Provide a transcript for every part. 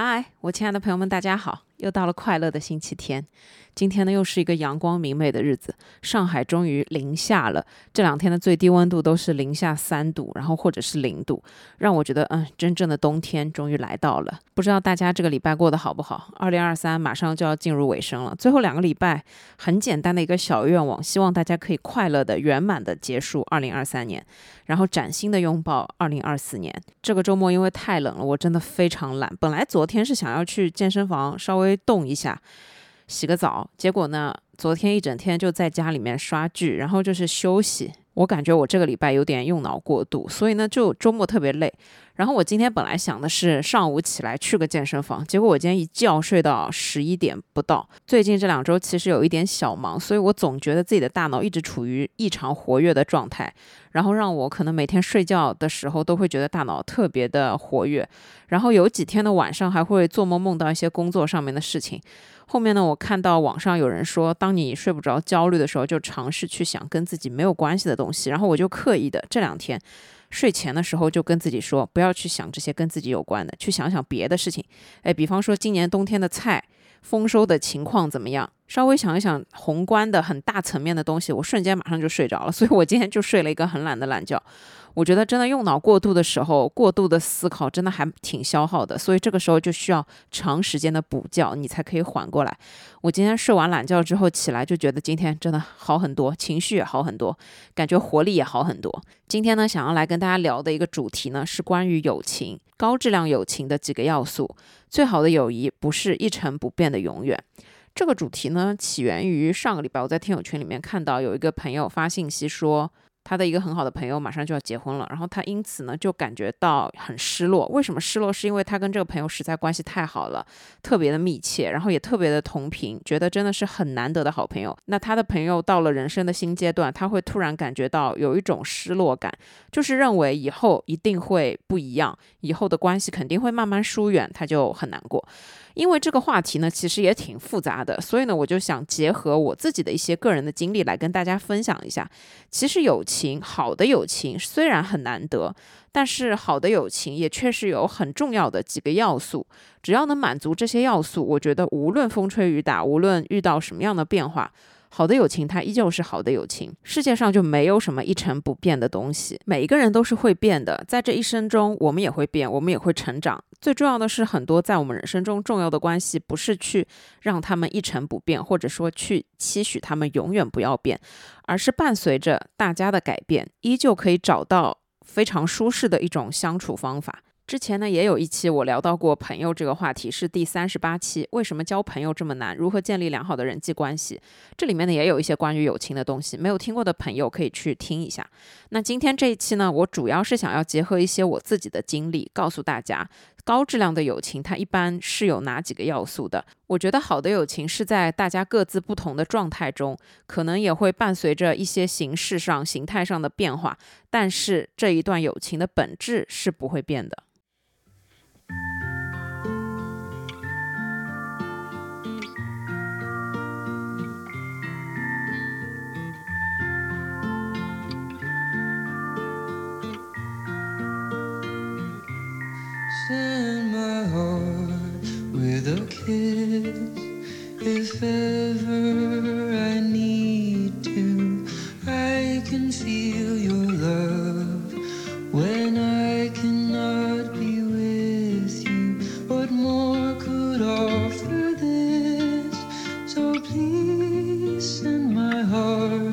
嗨，我亲爱的朋友们，大家好！又到了快乐的星期天。今天呢，又是一个阳光明媚的日子。上海终于零下了，这两天的最低温度都是零下三度，然后或者是零度，让我觉得，嗯，真正的冬天终于来到了。不知道大家这个礼拜过得好不好？二零二三马上就要进入尾声了，最后两个礼拜，很简单的一个小愿望，希望大家可以快乐的、圆满的结束二零二三年，然后崭新的拥抱二零二四年。这个周末因为太冷了，我真的非常懒。本来昨天是想要去健身房稍微微动一下。洗个澡，结果呢？昨天一整天就在家里面刷剧，然后就是休息。我感觉我这个礼拜有点用脑过度，所以呢，就周末特别累。然后我今天本来想的是上午起来去个健身房，结果我今天一觉睡到十一点不到。最近这两周其实有一点小忙，所以我总觉得自己的大脑一直处于异常活跃的状态，然后让我可能每天睡觉的时候都会觉得大脑特别的活跃。然后有几天的晚上还会做梦梦到一些工作上面的事情。后面呢，我看到网上有人说，当你睡不着、焦虑的时候，就尝试去想跟自己没有关系的东西。然后我就刻意的这两天睡前的时候就跟自己说，不要去想这些跟自己有关的，去想想别的事情。哎，比方说今年冬天的菜丰收的情况怎么样？稍微想一想宏观的很大层面的东西，我瞬间马上就睡着了。所以我今天就睡了一个很懒的懒觉。我觉得真的用脑过度的时候，过度的思考真的还挺消耗的，所以这个时候就需要长时间的补觉，你才可以缓过来。我今天睡完懒觉之后起来，就觉得今天真的好很多，情绪也好很多，感觉活力也好很多。今天呢，想要来跟大家聊的一个主题呢，是关于友情，高质量友情的几个要素。最好的友谊不是一成不变的永远。这个主题呢，起源于上个礼拜，我在听友群里面看到有一个朋友发信息说。他的一个很好的朋友马上就要结婚了，然后他因此呢就感觉到很失落。为什么失落？是因为他跟这个朋友实在关系太好了，特别的密切，然后也特别的同频，觉得真的是很难得的好朋友。那他的朋友到了人生的新阶段，他会突然感觉到有一种失落感，就是认为以后一定会不一样，以后的关系肯定会慢慢疏远，他就很难过。因为这个话题呢，其实也挺复杂的，所以呢，我就想结合我自己的一些个人的经历来跟大家分享一下。其实友情，好的友情虽然很难得，但是好的友情也确实有很重要的几个要素。只要能满足这些要素，我觉得无论风吹雨打，无论遇到什么样的变化。好的友情，它依旧是好的友情。世界上就没有什么一成不变的东西，每一个人都是会变的。在这一生中，我们也会变，我们也会成长。最重要的是，很多在我们人生中重要的关系，不是去让他们一成不变，或者说去期许他们永远不要变，而是伴随着大家的改变，依旧可以找到非常舒适的一种相处方法。之前呢，也有一期我聊到过朋友这个话题，是第三十八期。为什么交朋友这么难？如何建立良好的人际关系？这里面呢，也有一些关于友情的东西，没有听过的朋友可以去听一下。那今天这一期呢，我主要是想要结合一些我自己的经历，告诉大家高质量的友情它一般是有哪几个要素的。我觉得好的友情是在大家各自不同的状态中，可能也会伴随着一些形式上、形态上的变化，但是这一段友情的本质是不会变的。With a kiss if ever I need to. I can feel your love when I cannot be with you. What more could offer this? So please send my heart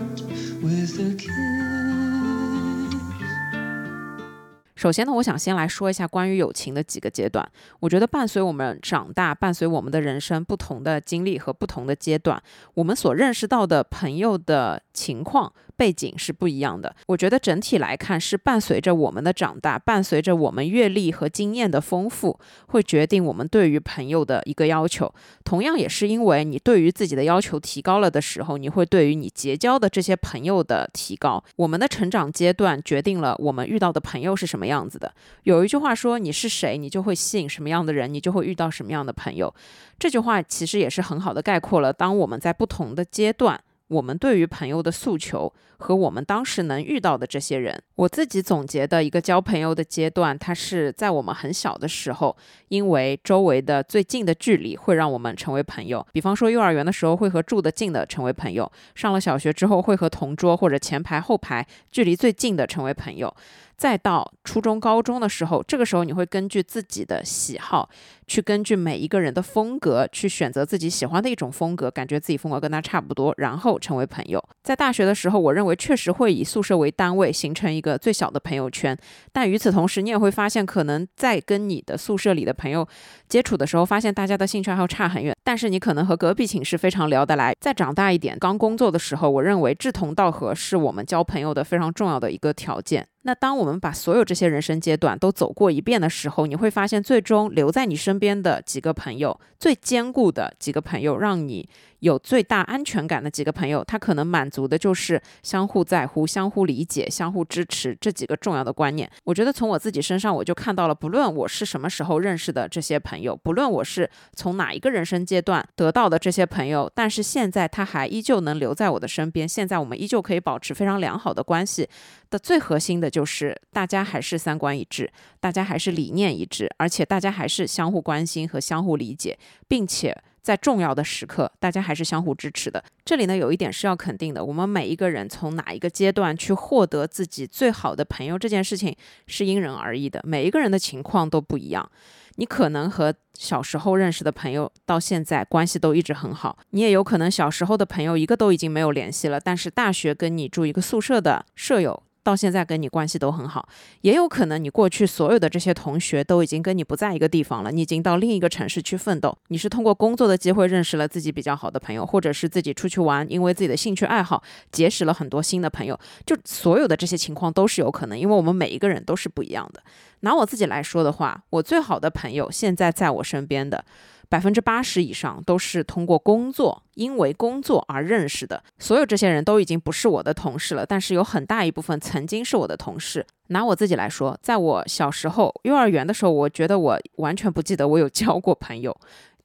首先呢，我想先来说一下关于友情的几个阶段。我觉得伴随我们长大，伴随我们的人生不同的经历和不同的阶段，我们所认识到的朋友的情况。背景是不一样的。我觉得整体来看，是伴随着我们的长大，伴随着我们阅历和经验的丰富，会决定我们对于朋友的一个要求。同样，也是因为你对于自己的要求提高了的时候，你会对于你结交的这些朋友的提高。我们的成长阶段决定了我们遇到的朋友是什么样子的。有一句话说：“你是谁，你就会吸引什么样的人，你就会遇到什么样的朋友。”这句话其实也是很好的概括了，当我们在不同的阶段。我们对于朋友的诉求和我们当时能遇到的这些人。我自己总结的一个交朋友的阶段，它是在我们很小的时候，因为周围的最近的距离会让我们成为朋友。比方说幼儿园的时候会和住得近的成为朋友，上了小学之后会和同桌或者前排后排距离最近的成为朋友。再到初中、高中的时候，这个时候你会根据自己的喜好，去根据每一个人的风格，去选择自己喜欢的一种风格，感觉自己风格跟他差不多，然后成为朋友。在大学的时候，我认为确实会以宿舍为单位形成一个最小的朋友圈，但与此同时，你也会发现，可能在跟你的宿舍里的朋友接触的时候，发现大家的兴趣爱好差很远，但是你可能和隔壁寝室非常聊得来。再长大一点，刚工作的时候，我认为志同道合是我们交朋友的非常重要的一个条件。那当我们把所有这些人生阶段都走过一遍的时候，你会发现，最终留在你身边的几个朋友，最坚固的几个朋友，让你。有最大安全感的几个朋友，他可能满足的就是相互在乎、相互理解、相互支持这几个重要的观念。我觉得从我自己身上，我就看到了，不论我是什么时候认识的这些朋友，不论我是从哪一个人生阶段得到的这些朋友，但是现在他还依旧能留在我的身边。现在我们依旧可以保持非常良好的关系的最核心的就是大家还是三观一致，大家还是理念一致，而且大家还是相互关心和相互理解，并且。在重要的时刻，大家还是相互支持的。这里呢，有一点是要肯定的：我们每一个人从哪一个阶段去获得自己最好的朋友，这件事情是因人而异的。每一个人的情况都不一样。你可能和小时候认识的朋友到现在关系都一直很好，你也有可能小时候的朋友一个都已经没有联系了。但是大学跟你住一个宿舍的舍友。到现在跟你关系都很好，也有可能你过去所有的这些同学都已经跟你不在一个地方了，你已经到另一个城市去奋斗。你是通过工作的机会认识了自己比较好的朋友，或者是自己出去玩，因为自己的兴趣爱好结识了很多新的朋友。就所有的这些情况都是有可能，因为我们每一个人都是不一样的。拿我自己来说的话，我最好的朋友现在在我身边的。百分之八十以上都是通过工作，因为工作而认识的。所有这些人都已经不是我的同事了，但是有很大一部分曾经是我的同事。拿我自己来说，在我小时候幼儿园的时候，我觉得我完全不记得我有交过朋友。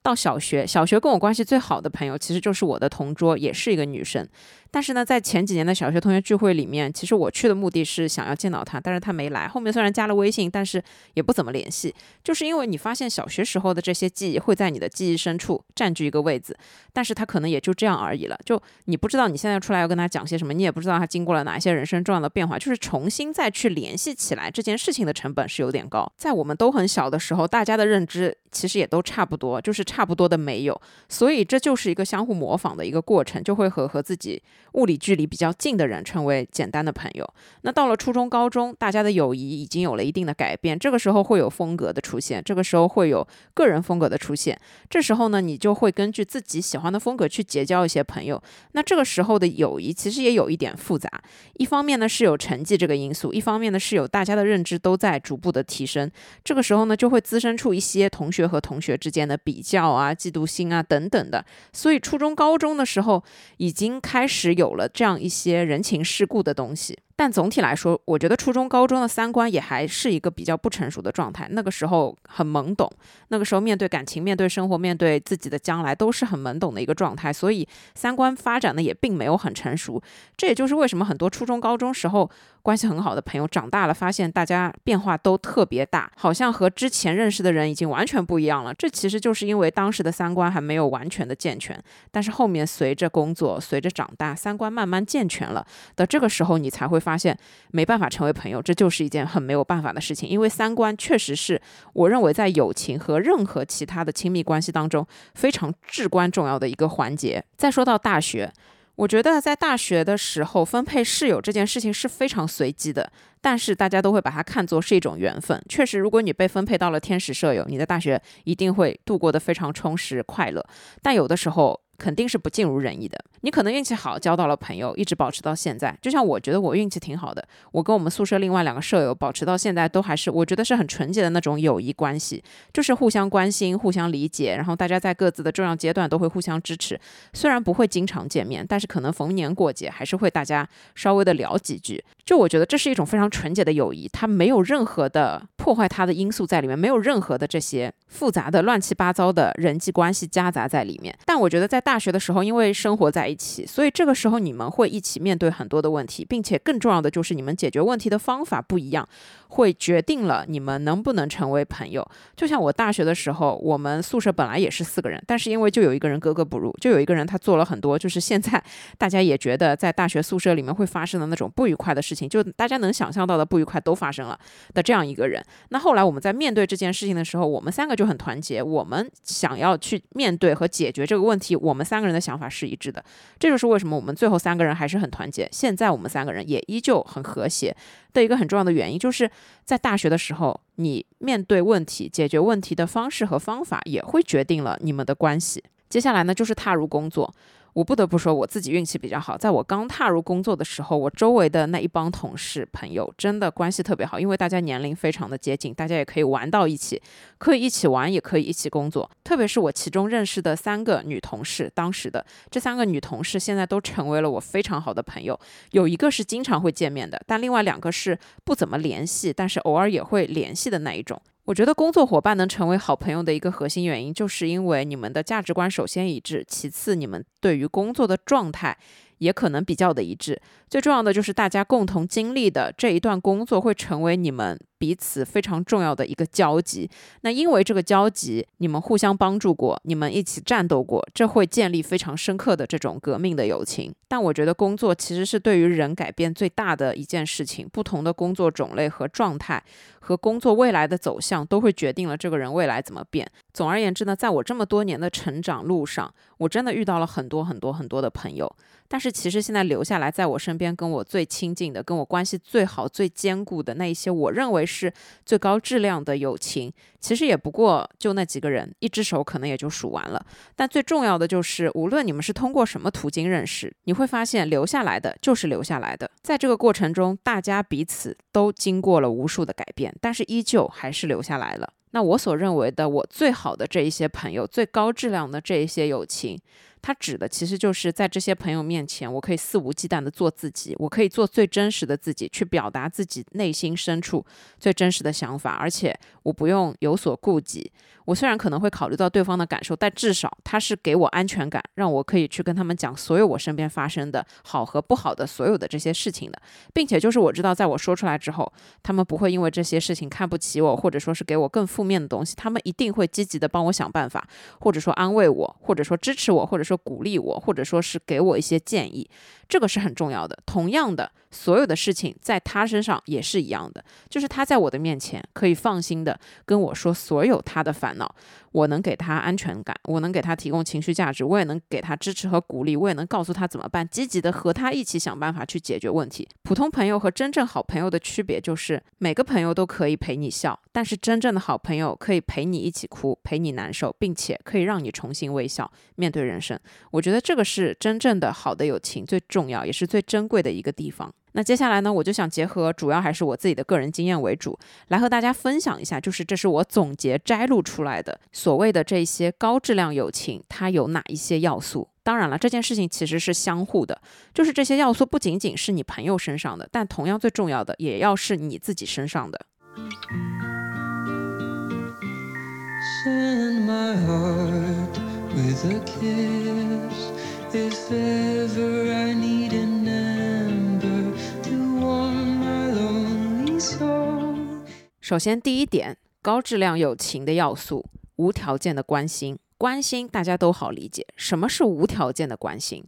到小学，小学跟我关系最好的朋友其实就是我的同桌，也是一个女生。但是呢，在前几年的小学同学聚会里面，其实我去的目的是想要见到他，但是他没来。后面虽然加了微信，但是也不怎么联系。就是因为你发现小学时候的这些记忆会在你的记忆深处占据一个位置，但是他可能也就这样而已了。就你不知道你现在出来要跟他讲些什么，你也不知道他经过了哪些人生重要的变化，就是重新再去联系起来这件事情的成本是有点高。在我们都很小的时候，大家的认知其实也都差不多，就是差不多的没有，所以这就是一个相互模仿的一个过程，就会和和自己。物理距离比较近的人成为简单的朋友。那到了初中、高中，大家的友谊已经有了一定的改变。这个时候会有风格的出现，这个时候会有个人风格的出现。这时候呢，你就会根据自己喜欢的风格去结交一些朋友。那这个时候的友谊其实也有一点复杂。一方面呢是有成绩这个因素，一方面呢是有大家的认知都在逐步的提升。这个时候呢就会滋生出一些同学和同学之间的比较啊、嫉妒心啊等等的。所以初中、高中的时候已经开始。有了这样一些人情世故的东西。但总体来说，我觉得初中、高中的三观也还是一个比较不成熟的状态。那个时候很懵懂，那个时候面对感情、面对生活、面对自己的将来，都是很懵懂的一个状态。所以三观发展的也并没有很成熟。这也就是为什么很多初中、高中时候关系很好的朋友，长大了发现大家变化都特别大，好像和之前认识的人已经完全不一样了。这其实就是因为当时的三观还没有完全的健全。但是后面随着工作、随着长大，三观慢慢健全了的这个时候，你才会发。发现没办法成为朋友，这就是一件很没有办法的事情。因为三观确实是我认为在友情和任何其他的亲密关系当中非常至关重要的一个环节。再说到大学，我觉得在大学的时候分配室友这件事情是非常随机的，但是大家都会把它看作是一种缘分。确实，如果你被分配到了天使舍友，你的大学一定会度过的非常充实快乐。但有的时候，肯定是不尽如人意的。你可能运气好，交到了朋友，一直保持到现在。就像我觉得我运气挺好的，我跟我们宿舍另外两个舍友保持到现在，都还是我觉得是很纯洁的那种友谊关系，就是互相关心、互相理解，然后大家在各自的重要阶段都会互相支持。虽然不会经常见面，但是可能逢年过节还是会大家稍微的聊几句。就我觉得这是一种非常纯洁的友谊，它没有任何的破坏它的因素在里面，没有任何的这些复杂的乱七八糟的人际关系夹杂在里面。但我觉得在大大学的时候，因为生活在一起，所以这个时候你们会一起面对很多的问题，并且更重要的就是你们解决问题的方法不一样，会决定了你们能不能成为朋友。就像我大学的时候，我们宿舍本来也是四个人，但是因为就有一个人格格不入，就有一个人他做了很多，就是现在大家也觉得在大学宿舍里面会发生的那种不愉快的事情，就大家能想象到的不愉快都发生了的这样一个人。那后来我们在面对这件事情的时候，我们三个就很团结，我们想要去面对和解决这个问题，我们们三个人的想法是一致的。这就是为什么我们最后三个人还是很团结，现在我们三个人也依旧很和谐的一个很重要的原因，就是在大学的时候，你面对问题、解决问题的方式和方法，也会决定了你们的关系。接下来呢，就是踏入工作。我不得不说，我自己运气比较好。在我刚踏入工作的时候，我周围的那一帮同事朋友真的关系特别好，因为大家年龄非常的接近，大家也可以玩到一起，可以一起玩，也可以一起工作。特别是我其中认识的三个女同事，当时的这三个女同事现在都成为了我非常好的朋友。有一个是经常会见面的，但另外两个是不怎么联系，但是偶尔也会联系的那一种。我觉得工作伙伴能成为好朋友的一个核心原因，就是因为你们的价值观首先一致，其次你们对于工作的状态也可能比较的一致。最重要的就是大家共同经历的这一段工作会成为你们彼此非常重要的一个交集。那因为这个交集，你们互相帮助过，你们一起战斗过，这会建立非常深刻的这种革命的友情。但我觉得工作其实是对于人改变最大的一件事情。不同的工作种类和状态，和工作未来的走向，都会决定了这个人未来怎么变。总而言之呢，在我这么多年的成长路上，我真的遇到了很多很多很多的朋友。但是其实现在留下来在我身边跟我最亲近的、跟我关系最好、最坚固的那一些，我认为是最高质量的友情，其实也不过就那几个人，一只手可能也就数完了。但最重要的就是，无论你们是通过什么途径认识，你会发现留下来的就是留下来的。在这个过程中，大家彼此都经过了无数的改变，但是依旧还是留下来了。那我所认为的我最好的这一些朋友，最高质量的这一些友情。他指的其实就是在这些朋友面前，我可以肆无忌惮的做自己，我可以做最真实的自己，去表达自己内心深处最真实的想法，而且我不用有所顾忌。我虽然可能会考虑到对方的感受，但至少他是给我安全感，让我可以去跟他们讲所有我身边发生的好和不好的所有的这些事情的，并且就是我知道，在我说出来之后，他们不会因为这些事情看不起我，或者说是给我更负面的东西，他们一定会积极的帮我想办法，或者说安慰我，或者说支持我，或者说鼓励我，或者说是给我一些建议，这个是很重要的。同样的。所有的事情在他身上也是一样的，就是他在我的面前可以放心的跟我说所有他的烦恼，我能给他安全感，我能给他提供情绪价值，我也能给他支持和鼓励，我也能告诉他怎么办，积极的和他一起想办法去解决问题。普通朋友和真正好朋友的区别就是，每个朋友都可以陪你笑，但是真正的好朋友可以陪你一起哭，陪你难受，并且可以让你重新微笑面对人生。我觉得这个是真正的好的友情最重要也是最珍贵的一个地方。那接下来呢，我就想结合主要还是我自己的个人经验为主，来和大家分享一下，就是这是我总结摘录出来的所谓的这些高质量友情，它有哪一些要素？当然了，这件事情其实是相互的，就是这些要素不仅仅是你朋友身上的，但同样最重要的也要是你自己身上的。Send my heart with a kiss if ever I need an ember to warm my lonely soul。首先，第一点，高质量友情的要素，无条件的关心。关心大家都好理解，什么是无条件的关心？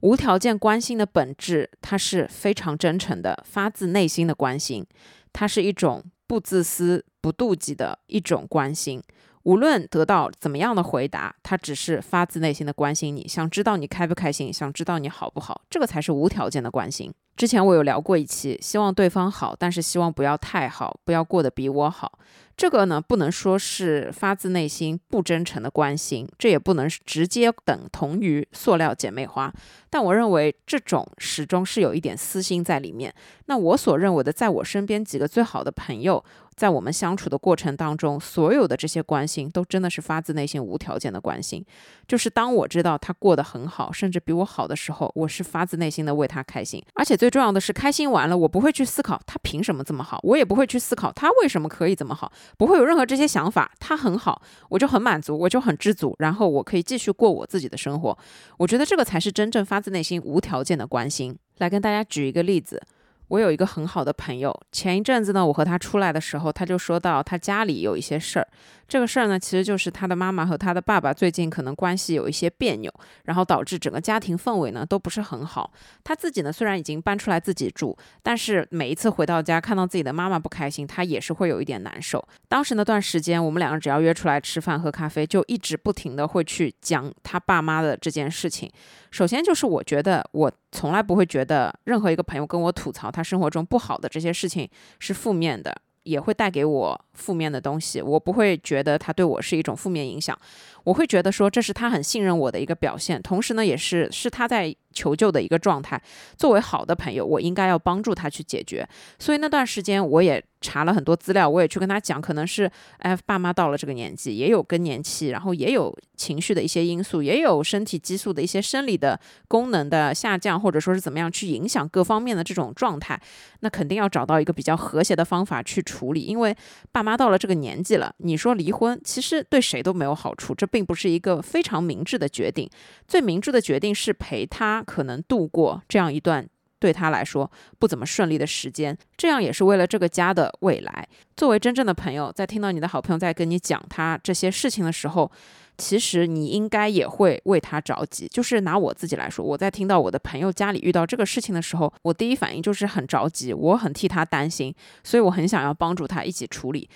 无条件关心的本质，它是非常真诚的，发自内心的关心，它是一种不自私、不妒忌的一种关心。无论得到怎么样的回答，他只是发自内心的关心你，想知道你开不开心，想知道你好不好，这个才是无条件的关心。之前我有聊过一期，希望对方好，但是希望不要太好，不要过得比我好。这个呢，不能说是发自内心不真诚的关心，这也不能直接等同于塑料姐妹花。但我认为这种始终是有一点私心在里面。那我所认为的，在我身边几个最好的朋友。在我们相处的过程当中，所有的这些关心都真的是发自内心、无条件的关心。就是当我知道他过得很好，甚至比我好的时候，我是发自内心的为他开心。而且最重要的是开心完了，我不会去思考他凭什么这么好，我也不会去思考他为什么可以这么好，不会有任何这些想法。他很好，我就很满足，我就很知足，然后我可以继续过我自己的生活。我觉得这个才是真正发自内心、无条件的关心。来跟大家举一个例子。我有一个很好的朋友，前一阵子呢，我和他出来的时候，他就说到他家里有一些事儿。这个事儿呢，其实就是他的妈妈和他的爸爸最近可能关系有一些别扭，然后导致整个家庭氛围呢都不是很好。他自己呢虽然已经搬出来自己住，但是每一次回到家看到自己的妈妈不开心，他也是会有一点难受。当时那段时间，我们两个只要约出来吃饭喝咖啡，就一直不停的会去讲他爸妈的这件事情。首先就是我觉得我从来不会觉得任何一个朋友跟我吐槽他生活中不好的这些事情是负面的，也会带给我负面的东西。我不会觉得他对我是一种负面影响，我会觉得说这是他很信任我的一个表现，同时呢也是是他在求救的一个状态。作为好的朋友，我应该要帮助他去解决。所以那段时间我也。查了很多资料，我也去跟他讲，可能是哎，爸妈到了这个年纪，也有更年期，然后也有情绪的一些因素，也有身体激素的一些生理的功能的下降，或者说是怎么样去影响各方面的这种状态，那肯定要找到一个比较和谐的方法去处理。因为爸妈到了这个年纪了，你说离婚，其实对谁都没有好处，这并不是一个非常明智的决定。最明智的决定是陪他可能度过这样一段。对他来说不怎么顺利的时间，这样也是为了这个家的未来。作为真正的朋友，在听到你的好朋友在跟你讲他这些事情的时候，其实你应该也会为他着急。就是拿我自己来说，我在听到我的朋友家里遇到这个事情的时候，我第一反应就是很着急，我很替他担心，所以我很想要帮助他一起处理。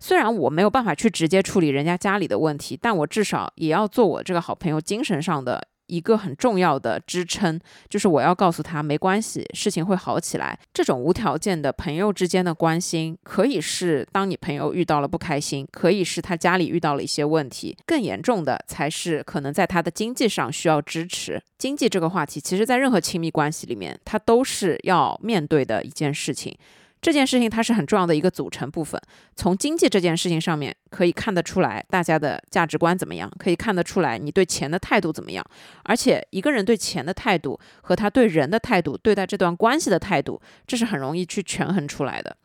虽然我没有办法去直接处理人家家里的问题，但我至少也要做我这个好朋友精神上的。一个很重要的支撑，就是我要告诉他没关系，事情会好起来。这种无条件的朋友之间的关心，可以是当你朋友遇到了不开心，可以是他家里遇到了一些问题，更严重的才是可能在他的经济上需要支持。经济这个话题，其实在任何亲密关系里面，它都是要面对的一件事情。这件事情它是很重要的一个组成部分。从经济这件事情上面可以看得出来，大家的价值观怎么样？可以看得出来你对钱的态度怎么样？而且一个人对钱的态度和他对人的态度、对待这段关系的态度，这是很容易去权衡出来的。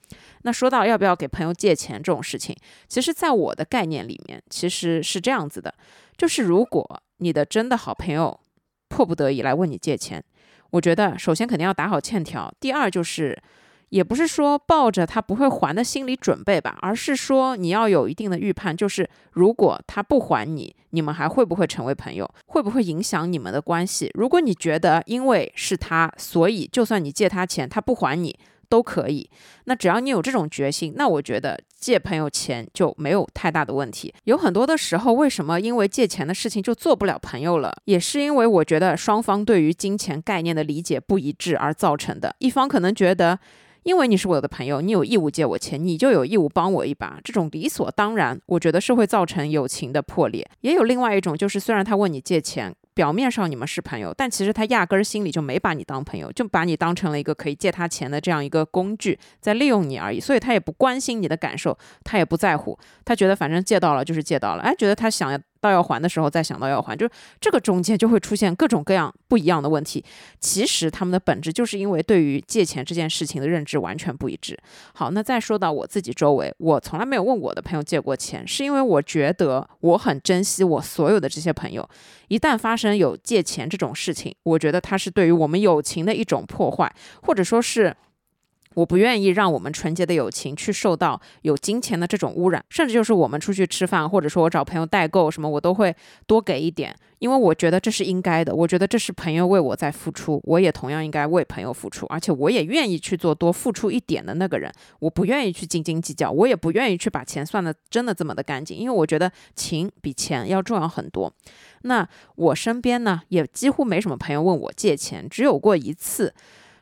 那说到要不要给朋友借钱这种事情，其实在我的概念里面，其实是这样子的：就是如果你的真的好朋友迫不得已来问你借钱，我觉得首先肯定要打好欠条，第二就是。也不是说抱着他不会还的心理准备吧，而是说你要有一定的预判，就是如果他不还你，你们还会不会成为朋友？会不会影响你们的关系？如果你觉得因为是他，所以就算你借他钱，他不还你都可以，那只要你有这种决心，那我觉得借朋友钱就没有太大的问题。有很多的时候，为什么因为借钱的事情就做不了朋友了？也是因为我觉得双方对于金钱概念的理解不一致而造成的。一方可能觉得。因为你是我的朋友，你有义务借我钱，你就有义务帮我一把。这种理所当然，我觉得是会造成友情的破裂。也有另外一种，就是虽然他问你借钱，表面上你们是朋友，但其实他压根儿心里就没把你当朋友，就把你当成了一个可以借他钱的这样一个工具，在利用你而已。所以他也不关心你的感受，他也不在乎，他觉得反正借到了就是借到了，哎，觉得他想要。到要还的时候再想到要还，就这个中间就会出现各种各样不一样的问题。其实他们的本质就是因为对于借钱这件事情的认知完全不一致。好，那再说到我自己周围，我从来没有问我的朋友借过钱，是因为我觉得我很珍惜我所有的这些朋友。一旦发生有借钱这种事情，我觉得它是对于我们友情的一种破坏，或者说是。我不愿意让我们纯洁的友情去受到有金钱的这种污染，甚至就是我们出去吃饭，或者说我找朋友代购什么，我都会多给一点，因为我觉得这是应该的。我觉得这是朋友为我在付出，我也同样应该为朋友付出，而且我也愿意去做多付出一点的那个人。我不愿意去斤斤计较，我也不愿意去把钱算的真的这么的干净，因为我觉得情比钱要重要很多。那我身边呢，也几乎没什么朋友问我借钱，只有过一次。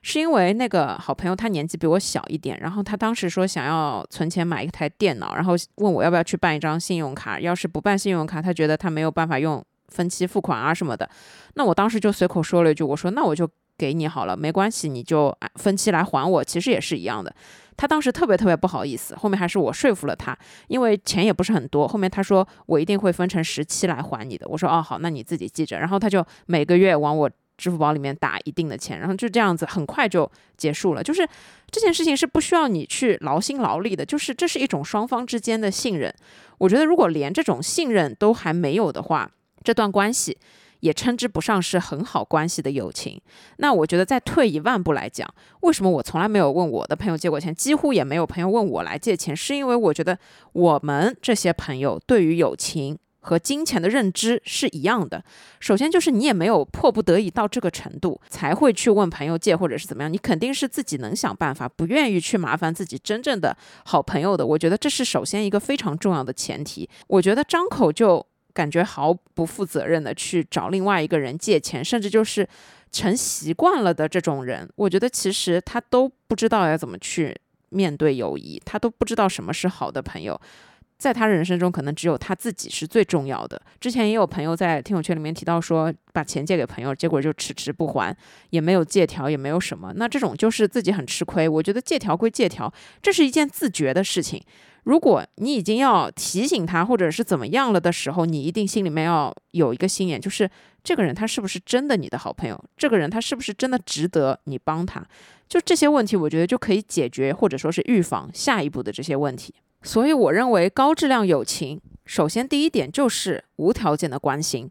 是因为那个好朋友他年纪比我小一点，然后他当时说想要存钱买一台电脑，然后问我要不要去办一张信用卡。要是不办信用卡，他觉得他没有办法用分期付款啊什么的。那我当时就随口说了一句，我说那我就给你好了，没关系，你就分期来还我，其实也是一样的。他当时特别特别不好意思，后面还是我说服了他，因为钱也不是很多。后面他说我一定会分成十期来还你的。我说哦好，那你自己记着。然后他就每个月往我。支付宝里面打一定的钱，然后就这样子很快就结束了。就是这件事情是不需要你去劳心劳力的，就是这是一种双方之间的信任。我觉得如果连这种信任都还没有的话，这段关系。也称之不上是很好关系的友情。那我觉得再退一万步来讲，为什么我从来没有问我的朋友借过钱，几乎也没有朋友问我来借钱，是因为我觉得我们这些朋友对于友情和金钱的认知是一样的。首先就是你也没有迫不得已到这个程度才会去问朋友借，或者是怎么样，你肯定是自己能想办法，不愿意去麻烦自己真正的好朋友的。我觉得这是首先一个非常重要的前提。我觉得张口就。感觉毫不负责任的去找另外一个人借钱，甚至就是成习惯了的这种人，我觉得其实他都不知道要怎么去面对友谊，他都不知道什么是好的朋友，在他人生中可能只有他自己是最重要的。之前也有朋友在听友圈里面提到说，把钱借给朋友，结果就迟迟不还，也没有借条，也没有什么，那这种就是自己很吃亏。我觉得借条归借条，这是一件自觉的事情。如果你已经要提醒他，或者是怎么样了的时候，你一定心里面要有一个心眼，就是这个人他是不是真的你的好朋友？这个人他是不是真的值得你帮他？就这些问题，我觉得就可以解决，或者说是预防下一步的这些问题。所以我认为高质量友情，首先第一点就是无条件的关心。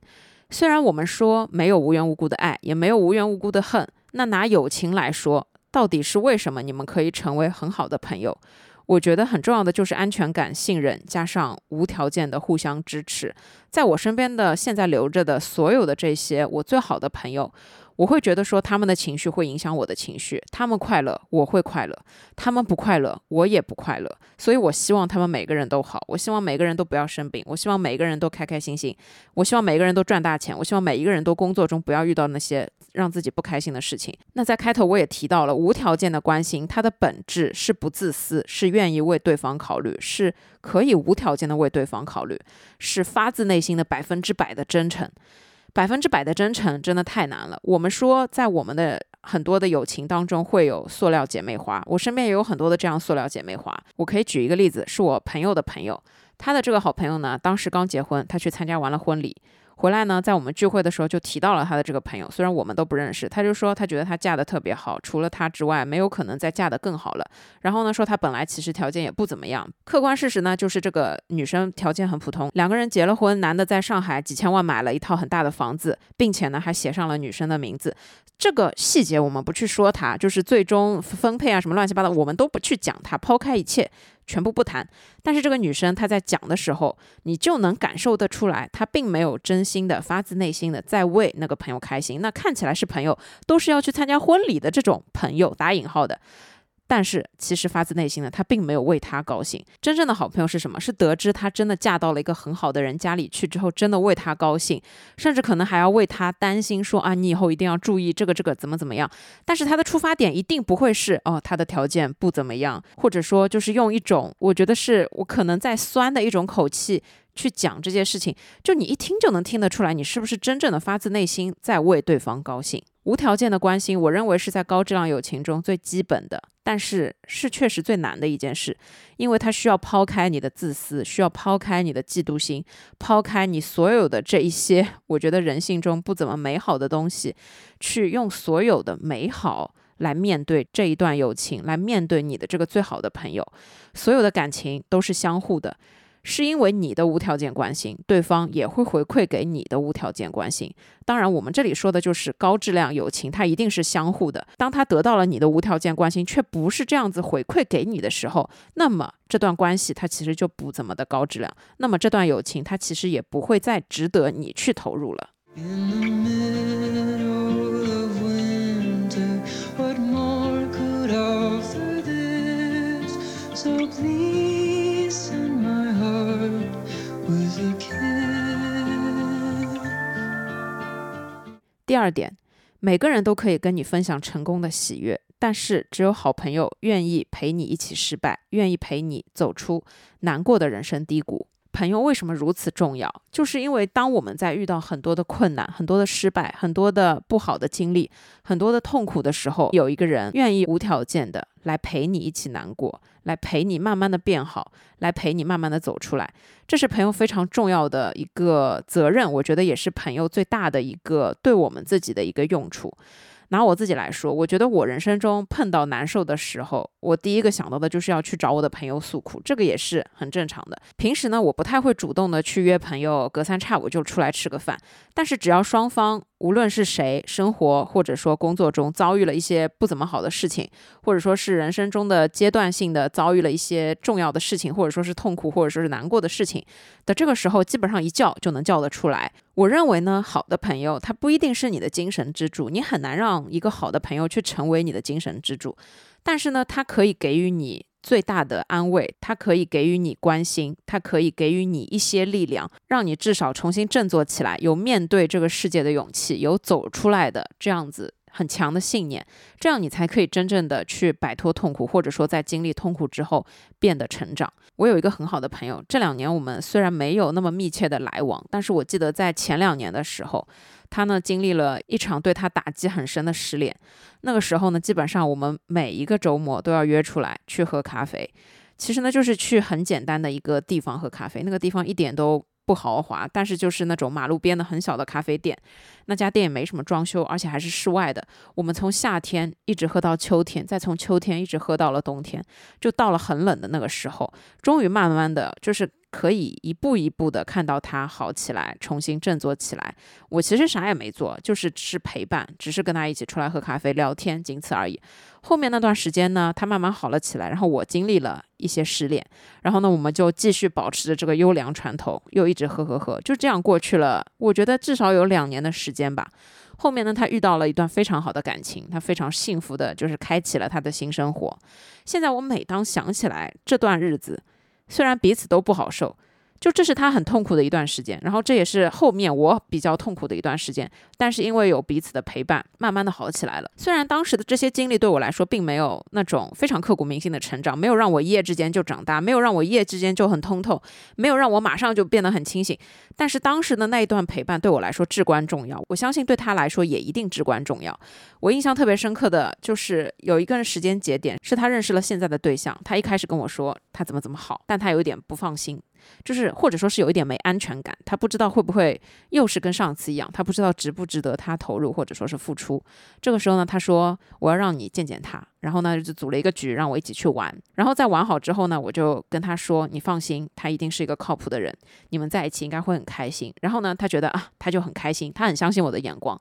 虽然我们说没有无缘无故的爱，也没有无缘无故的恨，那拿友情来说，到底是为什么你们可以成为很好的朋友？我觉得很重要的就是安全感、信任，加上无条件的互相支持。在我身边的现在留着的所有的这些我最好的朋友。我会觉得说他们的情绪会影响我的情绪，他们快乐我会快乐，他们不快乐我也不快乐，所以我希望他们每个人都好，我希望每个人都不要生病，我希望每个人都开开心心，我希望每个人都赚大钱，我希望每一个人都工作中不要遇到那些让自己不开心的事情。那在开头我也提到了无条件的关心，它的本质是不自私，是愿意为对方考虑，是可以无条件的为对方考虑，是发自内心的百分之百的真诚。百分之百的真诚真的太难了。我们说，在我们的很多的友情当中会有塑料姐妹花，我身边也有很多的这样塑料姐妹花。我可以举一个例子，是我朋友的朋友，他的这个好朋友呢，当时刚结婚，他去参加完了婚礼。回来呢，在我们聚会的时候就提到了他的这个朋友，虽然我们都不认识，他就说他觉得他嫁的特别好，除了他之外，没有可能再嫁得更好了。然后呢，说他本来其实条件也不怎么样，客观事实呢就是这个女生条件很普通。两个人结了婚，男的在上海几千万买了一套很大的房子，并且呢还写上了女生的名字。这个细节我们不去说它，就是最终分配啊什么乱七八糟，我们都不去讲它，抛开一切。全部不谈，但是这个女生她在讲的时候，你就能感受得出来，她并没有真心的、发自内心的在为那个朋友开心。那看起来是朋友，都是要去参加婚礼的这种朋友，打引号的。但是其实发自内心的，他并没有为他高兴。真正的好朋友是什么？是得知他真的嫁到了一个很好的人家里去之后，真的为他高兴，甚至可能还要为他担心，说啊，你以后一定要注意这个这个怎么怎么样。但是他的出发点一定不会是哦，他的条件不怎么样，或者说就是用一种我觉得是我可能在酸的一种口气。去讲这件事情，就你一听就能听得出来，你是不是真正的发自内心在为对方高兴？无条件的关心，我认为是在高质量友情中最基本的，但是是确实最难的一件事，因为它需要抛开你的自私，需要抛开你的嫉妒心，抛开你所有的这一些，我觉得人性中不怎么美好的东西，去用所有的美好来面对这一段友情，来面对你的这个最好的朋友，所有的感情都是相互的。是因为你的无条件关心，对方也会回馈给你的无条件关心。当然，我们这里说的就是高质量友情，它一定是相互的。当他得到了你的无条件关心，却不是这样子回馈给你的时候，那么这段关系它其实就不怎么的高质量。那么这段友情它其实也不会再值得你去投入了。第二点，每个人都可以跟你分享成功的喜悦，但是只有好朋友愿意陪你一起失败，愿意陪你走出难过的人生低谷。朋友为什么如此重要？就是因为当我们在遇到很多的困难、很多的失败、很多的不好的经历、很多的痛苦的时候，有一个人愿意无条件的来陪你一起难过，来陪你慢慢的变好，来陪你慢慢的走出来。这是朋友非常重要的一个责任，我觉得也是朋友最大的一个对我们自己的一个用处。拿我自己来说，我觉得我人生中碰到难受的时候，我第一个想到的就是要去找我的朋友诉苦，这个也是很正常的。平时呢，我不太会主动的去约朋友，隔三差五就出来吃个饭。但是只要双方无论是谁，生活或者说工作中遭遇了一些不怎么好的事情，或者说是人生中的阶段性的遭遇了一些重要的事情，或者说是痛苦或者说是难过的事情的这个时候，基本上一叫就能叫得出来。我认为呢，好的朋友他不一定是你的精神支柱，你很难让一个好的朋友去成为你的精神支柱，但是呢，他可以给予你最大的安慰，他可以给予你关心，他可以给予你一些力量，让你至少重新振作起来，有面对这个世界的勇气，有走出来的这样子。很强的信念，这样你才可以真正的去摆脱痛苦，或者说在经历痛苦之后变得成长。我有一个很好的朋友，这两年我们虽然没有那么密切的来往，但是我记得在前两年的时候，他呢经历了一场对他打击很深的失恋。那个时候呢，基本上我们每一个周末都要约出来去喝咖啡，其实呢就是去很简单的一个地方喝咖啡，那个地方一点都。不豪华，但是就是那种马路边的很小的咖啡店，那家店也没什么装修，而且还是室外的。我们从夏天一直喝到秋天，再从秋天一直喝到了冬天，就到了很冷的那个时候，终于慢慢的就是。可以一步一步的看到他好起来，重新振作起来。我其实啥也没做，就是只是陪伴，只是跟他一起出来喝咖啡聊天，仅此而已。后面那段时间呢，他慢慢好了起来，然后我经历了一些失恋，然后呢，我们就继续保持着这个优良传统，又一直喝喝喝，就这样过去了。我觉得至少有两年的时间吧。后面呢，他遇到了一段非常好的感情，他非常幸福的，就是开启了他的新生活。现在我每当想起来这段日子，虽然彼此都不好受。就这是他很痛苦的一段时间，然后这也是后面我比较痛苦的一段时间。但是因为有彼此的陪伴，慢慢的好起来了。虽然当时的这些经历对我来说并没有那种非常刻骨铭心的成长，没有让我一夜之间就长大，没有让我一夜之间就很通透，没有让我马上就变得很清醒。但是当时的那一段陪伴对我来说至关重要，我相信对他来说也一定至关重要。我印象特别深刻的就是有一个时间节点，是他认识了现在的对象，他一开始跟我说他怎么怎么好，但他有一点不放心。就是或者说是有一点没安全感，他不知道会不会又是跟上次一样，他不知道值不值得他投入或者说是付出。这个时候呢，他说我要让你见见他，然后呢就组了一个局让我一起去玩，然后在玩好之后呢，我就跟他说你放心，他一定是一个靠谱的人，你们在一起应该会很开心。然后呢，他觉得啊，他就很开心，他很相信我的眼光。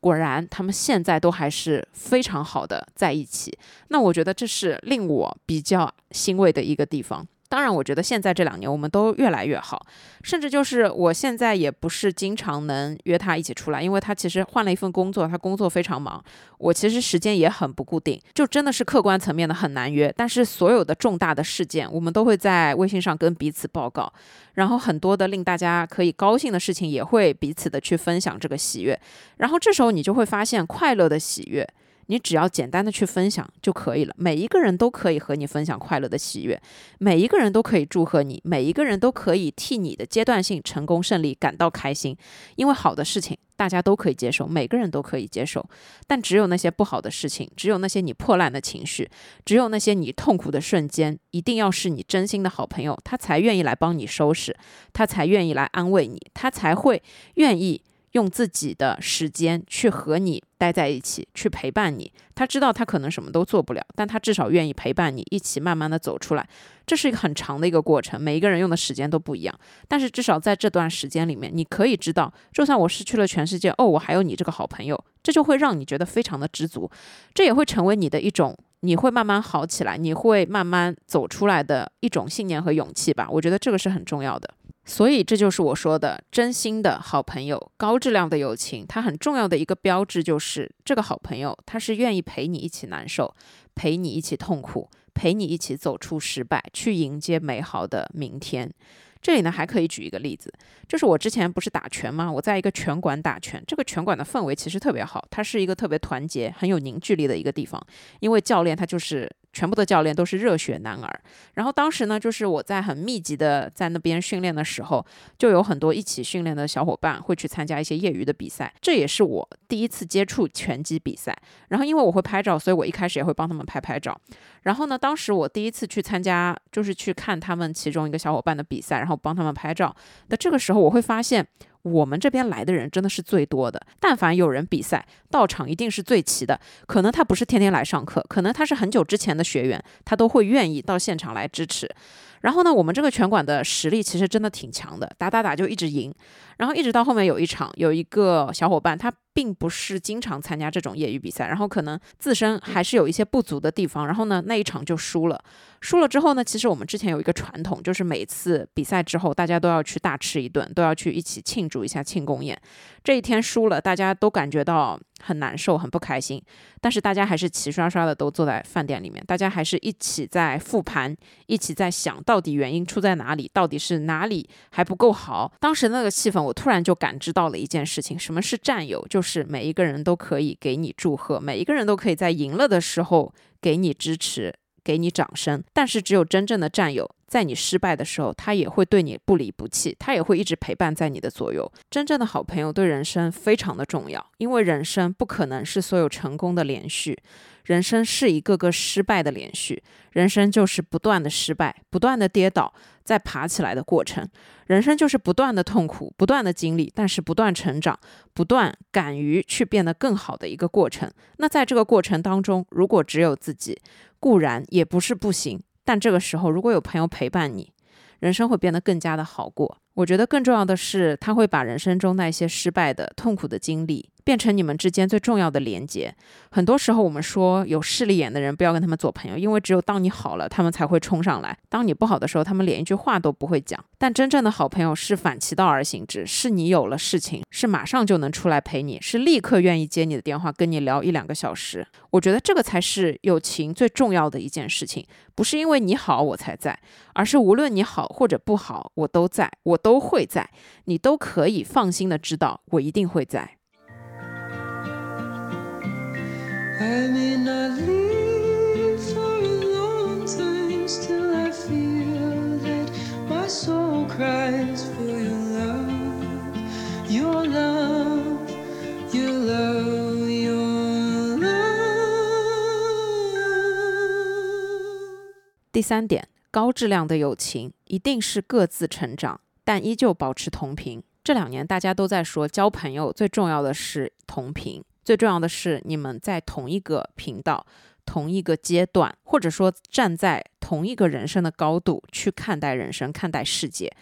果然，他们现在都还是非常好的在一起。那我觉得这是令我比较欣慰的一个地方。当然，我觉得现在这两年我们都越来越好，甚至就是我现在也不是经常能约他一起出来，因为他其实换了一份工作，他工作非常忙，我其实时间也很不固定，就真的是客观层面的很难约。但是所有的重大的事件，我们都会在微信上跟彼此报告，然后很多的令大家可以高兴的事情，也会彼此的去分享这个喜悦，然后这时候你就会发现快乐的喜悦。你只要简单的去分享就可以了，每一个人都可以和你分享快乐的喜悦，每一个人都可以祝贺你，每一个人都可以替你的阶段性成功胜利感到开心，因为好的事情大家都可以接受，每个人都可以接受，但只有那些不好的事情，只有那些你破烂的情绪，只有那些你痛苦的瞬间，一定要是你真心的好朋友，他才愿意来帮你收拾，他才愿意来安慰你，他才会愿意。用自己的时间去和你待在一起，去陪伴你。他知道他可能什么都做不了，但他至少愿意陪伴你，一起慢慢的走出来。这是一个很长的一个过程，每一个人用的时间都不一样。但是至少在这段时间里面，你可以知道，就算我失去了全世界，哦，我还有你这个好朋友，这就会让你觉得非常的知足。这也会成为你的一种，你会慢慢好起来，你会慢慢走出来的一种信念和勇气吧。我觉得这个是很重要的。所以这就是我说的真心的好朋友，高质量的友情。它很重要的一个标志就是这个好朋友，他是愿意陪你一起难受，陪你一起痛苦，陪你一起走出失败，去迎接美好的明天。这里呢还可以举一个例子，就是我之前不是打拳吗？我在一个拳馆打拳，这个拳馆的氛围其实特别好，它是一个特别团结、很有凝聚力的一个地方，因为教练他就是。全部的教练都是热血男儿。然后当时呢，就是我在很密集的在那边训练的时候，就有很多一起训练的小伙伴会去参加一些业余的比赛，这也是我第一次接触拳击比赛。然后因为我会拍照，所以我一开始也会帮他们拍拍照。然后呢，当时我第一次去参加，就是去看他们其中一个小伙伴的比赛，然后帮他们拍照。那这个时候我会发现。我们这边来的人真的是最多的，但凡有人比赛，到场一定是最齐的。可能他不是天天来上课，可能他是很久之前的学员，他都会愿意到现场来支持。然后呢，我们这个拳馆的实力其实真的挺强的，打打打就一直赢。然后一直到后面有一场，有一个小伙伴他。并不是经常参加这种业余比赛，然后可能自身还是有一些不足的地方，然后呢那一场就输了。输了之后呢，其实我们之前有一个传统，就是每次比赛之后大家都要去大吃一顿，都要去一起庆祝一下庆功宴。这一天输了，大家都感觉到很难受、很不开心，但是大家还是齐刷刷的都坐在饭店里面，大家还是一起在复盘，一起在想到底原因出在哪里，到底是哪里还不够好。当时那个气氛，我突然就感知到了一件事情，什么是战友？就。是每一个人都可以给你祝贺，每一个人都可以在赢了的时候给你支持，给你掌声。但是只有真正的战友，在你失败的时候，他也会对你不离不弃，他也会一直陪伴在你的左右。真正的好朋友对人生非常的重要，因为人生不可能是所有成功的连续。人生是一个个失败的连续，人生就是不断的失败、不断的跌倒、再爬起来的过程。人生就是不断的痛苦、不断的经历，但是不断成长、不断敢于去变得更好的一个过程。那在这个过程当中，如果只有自己，固然也不是不行，但这个时候如果有朋友陪伴你，人生会变得更加的好过。我觉得更重要的是，他会把人生中那些失败的、痛苦的经历。变成你们之间最重要的连接。很多时候，我们说有势利眼的人不要跟他们做朋友，因为只有当你好了，他们才会冲上来；当你不好的时候，他们连一句话都不会讲。但真正的好朋友是反其道而行之，是你有了事情，是马上就能出来陪你，是立刻愿意接你的电话，跟你聊一两个小时。我觉得这个才是友情最重要的一件事情，不是因为你好我才在，而是无论你好或者不好，我都在，我都会在，你都可以放心的知道，我一定会在。I may not live for a long time, still I feel that my soul cries for your love, your love, your love, your love. 第三点，高质量的友情一定是各自成长，但依旧保持同频。这两年大家都在说，交朋友最重要的是同频。最重要的是，你们在同一个频道、同一个阶段，或者说站在同一个人生的高度去看待人生、看待世界。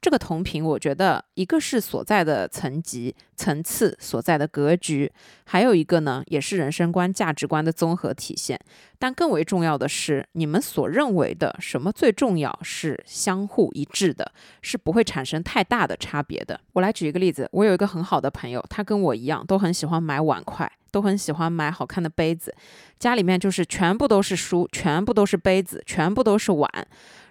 这个同频，我觉得一个是所在的层级、层次所在的格局，还有一个呢，也是人生观、价值观的综合体现。但更为重要的是，你们所认为的什么最重要，是相互一致的，是不会产生太大的差别的。我来举一个例子，我有一个很好的朋友，他跟我一样，都很喜欢买碗筷。都很喜欢买好看的杯子，家里面就是全部都是书，全部都是杯子，全部都是碗。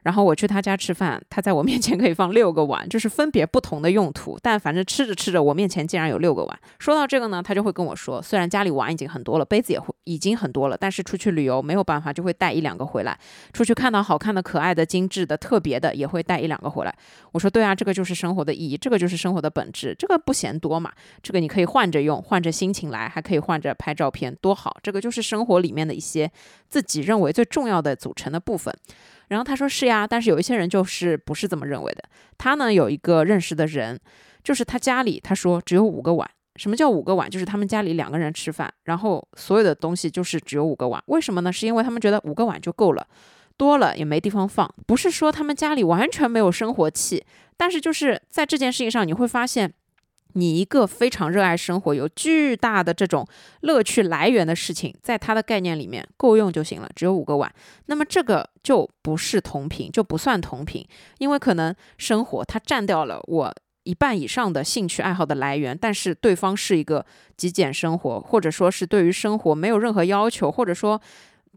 然后我去他家吃饭，他在我面前可以放六个碗，就是分别不同的用途，但反正吃着吃着，我面前竟然有六个碗。说到这个呢，他就会跟我说，虽然家里碗已经很多了，杯子也会已经很多了，但是出去旅游没有办法，就会带一两个回来。出去看到好看的、可爱的、精致的、特别的，也会带一两个回来。我说对啊，这个就是生活的意义，这个就是生活的本质，这个不嫌多嘛，这个你可以换着用，换着心情来，还可以换着拍照片，多好。这个就是生活里面的一些自己认为最重要的组成的部分。然后他说是呀，但是有一些人就是不是这么认为的。他呢有一个认识的人，就是他家里他说只有五个碗。什么叫五个碗？就是他们家里两个人吃饭，然后所有的东西就是只有五个碗。为什么呢？是因为他们觉得五个碗就够了，多了也没地方放。不是说他们家里完全没有生活气，但是就是在这件事情上，你会发现。你一个非常热爱生活、有巨大的这种乐趣来源的事情，在他的概念里面够用就行了，只有五个碗，那么这个就不是同频，就不算同频，因为可能生活它占掉了我一半以上的兴趣爱好的来源，但是对方是一个极简生活，或者说是对于生活没有任何要求，或者说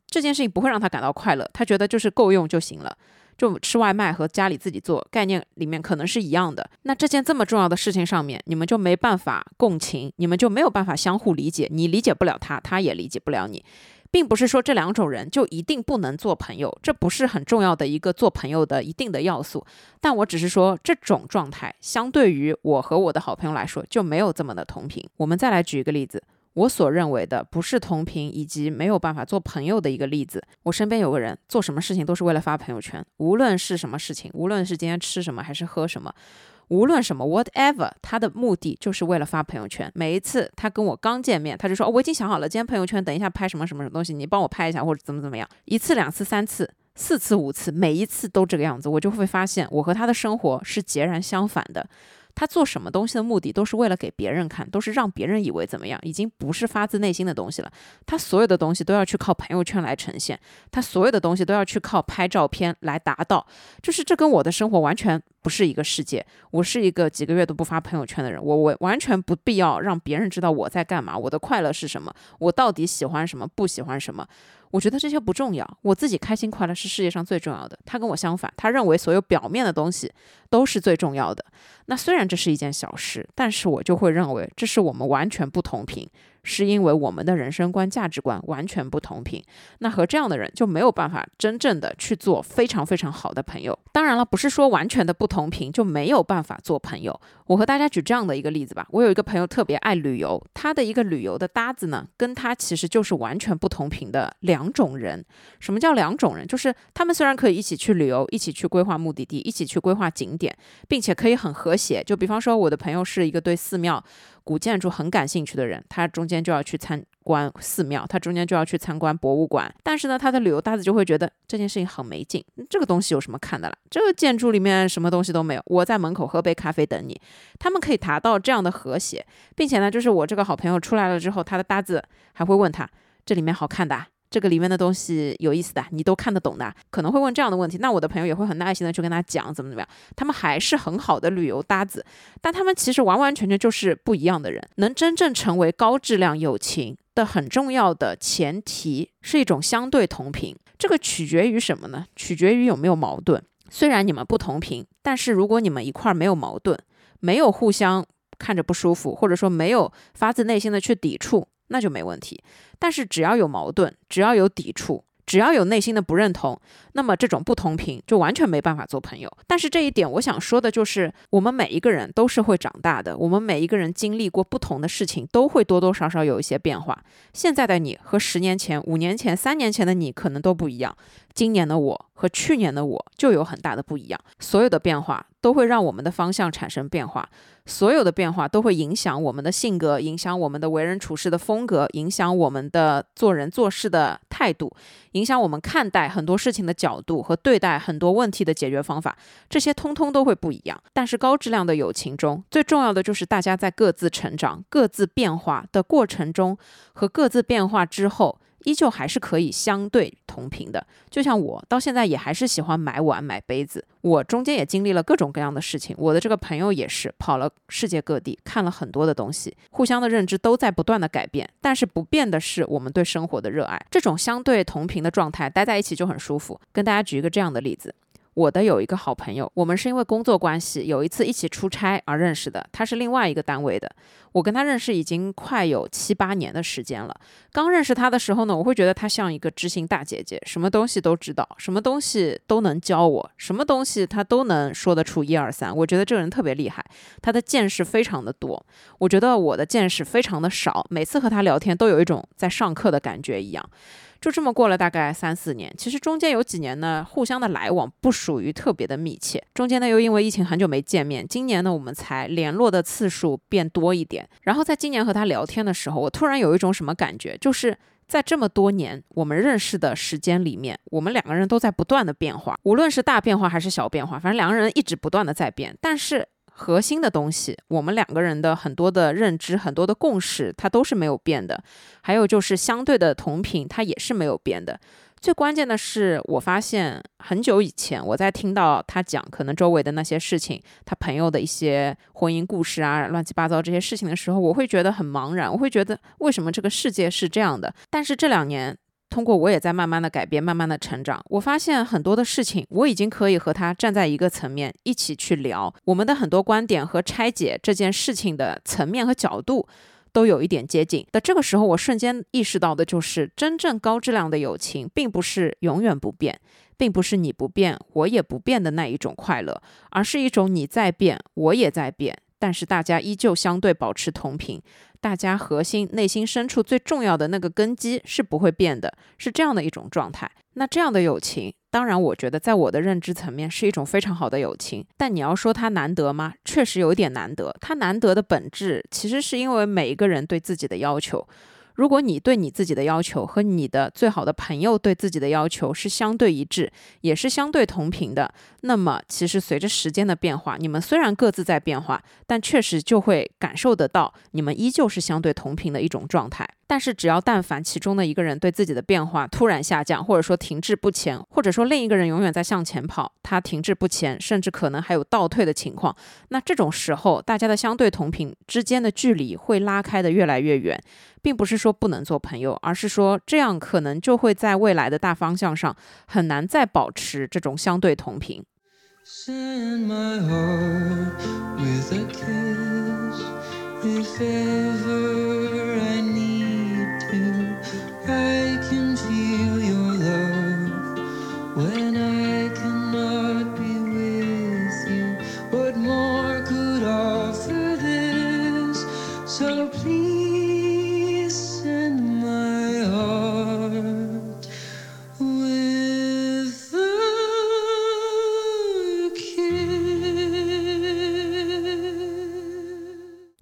这件事情不会让他感到快乐，他觉得就是够用就行了。就吃外卖和家里自己做概念里面可能是一样的。那这件这么重要的事情上面，你们就没办法共情，你们就没有办法相互理解。你理解不了他，他也理解不了你。并不是说这两种人就一定不能做朋友，这不是很重要的一个做朋友的一定的要素。但我只是说，这种状态相对于我和我的好朋友来说就没有这么的同频。我们再来举一个例子。我所认为的不是同频以及没有办法做朋友的一个例子。我身边有个人做什么事情都是为了发朋友圈，无论是什么事情，无论是今天吃什么还是喝什么，无论什么 whatever，他的目的就是为了发朋友圈。每一次他跟我刚见面，他就说：“哦，我已经想好了，今天朋友圈等一下拍什么什么什么东西，你帮我拍一下或者怎么怎么样。”一次、两次、三次、四次、五次，每一次都这个样子，我就会发现我和他的生活是截然相反的。他做什么东西的目的都是为了给别人看，都是让别人以为怎么样，已经不是发自内心的东西了。他所有的东西都要去靠朋友圈来呈现，他所有的东西都要去靠拍照片来达到，就是这跟我的生活完全不是一个世界。我是一个几个月都不发朋友圈的人，我我完全不必要让别人知道我在干嘛，我的快乐是什么，我到底喜欢什么，不喜欢什么。我觉得这些不重要，我自己开心快乐是世界上最重要的。他跟我相反，他认为所有表面的东西都是最重要的。那虽然这是一件小事，但是我就会认为这是我们完全不同频。是因为我们的人生观、价值观完全不同频，那和这样的人就没有办法真正的去做非常非常好的朋友。当然了，不是说完全的不同频就没有办法做朋友。我和大家举这样的一个例子吧，我有一个朋友特别爱旅游，他的一个旅游的搭子呢，跟他其实就是完全不同频的两种人。什么叫两种人？就是他们虽然可以一起去旅游，一起去规划目的地，一起去规划景点，并且可以很和谐。就比方说，我的朋友是一个对寺庙。古建筑很感兴趣的人，他中间就要去参观寺庙，他中间就要去参观博物馆。但是呢，他的旅游搭子就会觉得这件事情很没劲，这个东西有什么看的啦？这个建筑里面什么东西都没有，我在门口喝杯咖啡等你。他们可以达到这样的和谐，并且呢，就是我这个好朋友出来了之后，他的搭子还会问他这里面好看的。这个里面的东西有意思的，你都看得懂的，可能会问这样的问题。那我的朋友也会很耐心的去跟他讲怎么怎么样。他们还是很好的旅游搭子，但他们其实完完全全就是不一样的人。能真正成为高质量友情的很重要的前提是一种相对同频。这个取决于什么呢？取决于有没有矛盾。虽然你们不同频，但是如果你们一块儿没有矛盾，没有互相看着不舒服，或者说没有发自内心的去抵触。那就没问题，但是只要有矛盾，只要有抵触，只要有内心的不认同，那么这种不同频就完全没办法做朋友。但是这一点，我想说的就是，我们每一个人都是会长大的，我们每一个人经历过不同的事情，都会多多少少有一些变化。现在的你和十年前、五年前、三年前的你可能都不一样，今年的我和去年的我就有很大的不一样。所有的变化都会让我们的方向产生变化。所有的变化都会影响我们的性格，影响我们的为人处事的风格，影响我们的做人做事的态度，影响我们看待很多事情的角度和对待很多问题的解决方法，这些通通都会不一样。但是高质量的友情中，最重要的就是大家在各自成长、各自变化的过程中和各自变化之后。依旧还是可以相对同频的，就像我到现在也还是喜欢买碗买杯子。我中间也经历了各种各样的事情，我的这个朋友也是跑了世界各地，看了很多的东西，互相的认知都在不断的改变，但是不变的是我们对生活的热爱。这种相对同频的状态，待在一起就很舒服。跟大家举一个这样的例子。我的有一个好朋友，我们是因为工作关系有一次一起出差而认识的。他是另外一个单位的，我跟他认识已经快有七八年的时间了。刚认识他的时候呢，我会觉得他像一个知心大姐姐，什么东西都知道，什么东西都能教我，什么东西他都能说得出一二三。我觉得这个人特别厉害，他的见识非常的多。我觉得我的见识非常的少，每次和他聊天都有一种在上课的感觉一样。就这么过了大概三四年，其实中间有几年呢，互相的来往不属于特别的密切。中间呢，又因为疫情很久没见面，今年呢，我们才联络的次数变多一点。然后在今年和他聊天的时候，我突然有一种什么感觉，就是在这么多年我们认识的时间里面，我们两个人都在不断的变化，无论是大变化还是小变化，反正两个人一直不断的在变，但是。核心的东西，我们两个人的很多的认知、很多的共识，它都是没有变的。还有就是相对的同频，它也是没有变的。最关键的是，我发现很久以前我在听到他讲可能周围的那些事情，他朋友的一些婚姻故事啊、乱七八糟这些事情的时候，我会觉得很茫然，我会觉得为什么这个世界是这样的？但是这两年。通过我也在慢慢的改变，慢慢的成长。我发现很多的事情，我已经可以和他站在一个层面一起去聊。我们的很多观点和拆解这件事情的层面和角度，都有一点接近。的这个时候，我瞬间意识到的就是，真正高质量的友情，并不是永远不变，并不是你不变我也不变的那一种快乐，而是一种你在变，我也在变，但是大家依旧相对保持同频。大家核心内心深处最重要的那个根基是不会变的，是这样的一种状态。那这样的友情，当然我觉得在我的认知层面是一种非常好的友情。但你要说它难得吗？确实有点难得。它难得的本质其实是因为每一个人对自己的要求。如果你对你自己的要求和你的最好的朋友对自己的要求是相对一致，也是相对同频的，那么其实随着时间的变化，你们虽然各自在变化，但确实就会感受得到，你们依旧是相对同频的一种状态。但是，只要但凡其中的一个人对自己的变化突然下降，或者说停滞不前，或者说另一个人永远在向前跑，他停滞不前，甚至可能还有倒退的情况，那这种时候，大家的相对同频之间的距离会拉开的越来越远，并不是说不能做朋友，而是说这样可能就会在未来的大方向上很难再保持这种相对同频。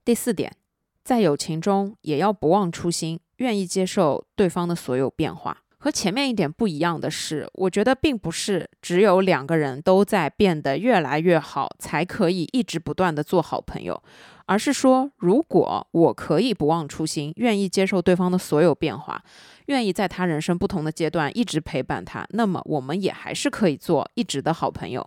第四点，在友情中也要不忘初心，愿意接受对方的所有变化。和前面一点不一样的是，我觉得并不是只有两个人都在变得越来越好，才可以一直不断的做好朋友，而是说，如果我可以不忘初心，愿意接受对方的所有变化，愿意在他人生不同的阶段一直陪伴他，那么我们也还是可以做一直的好朋友。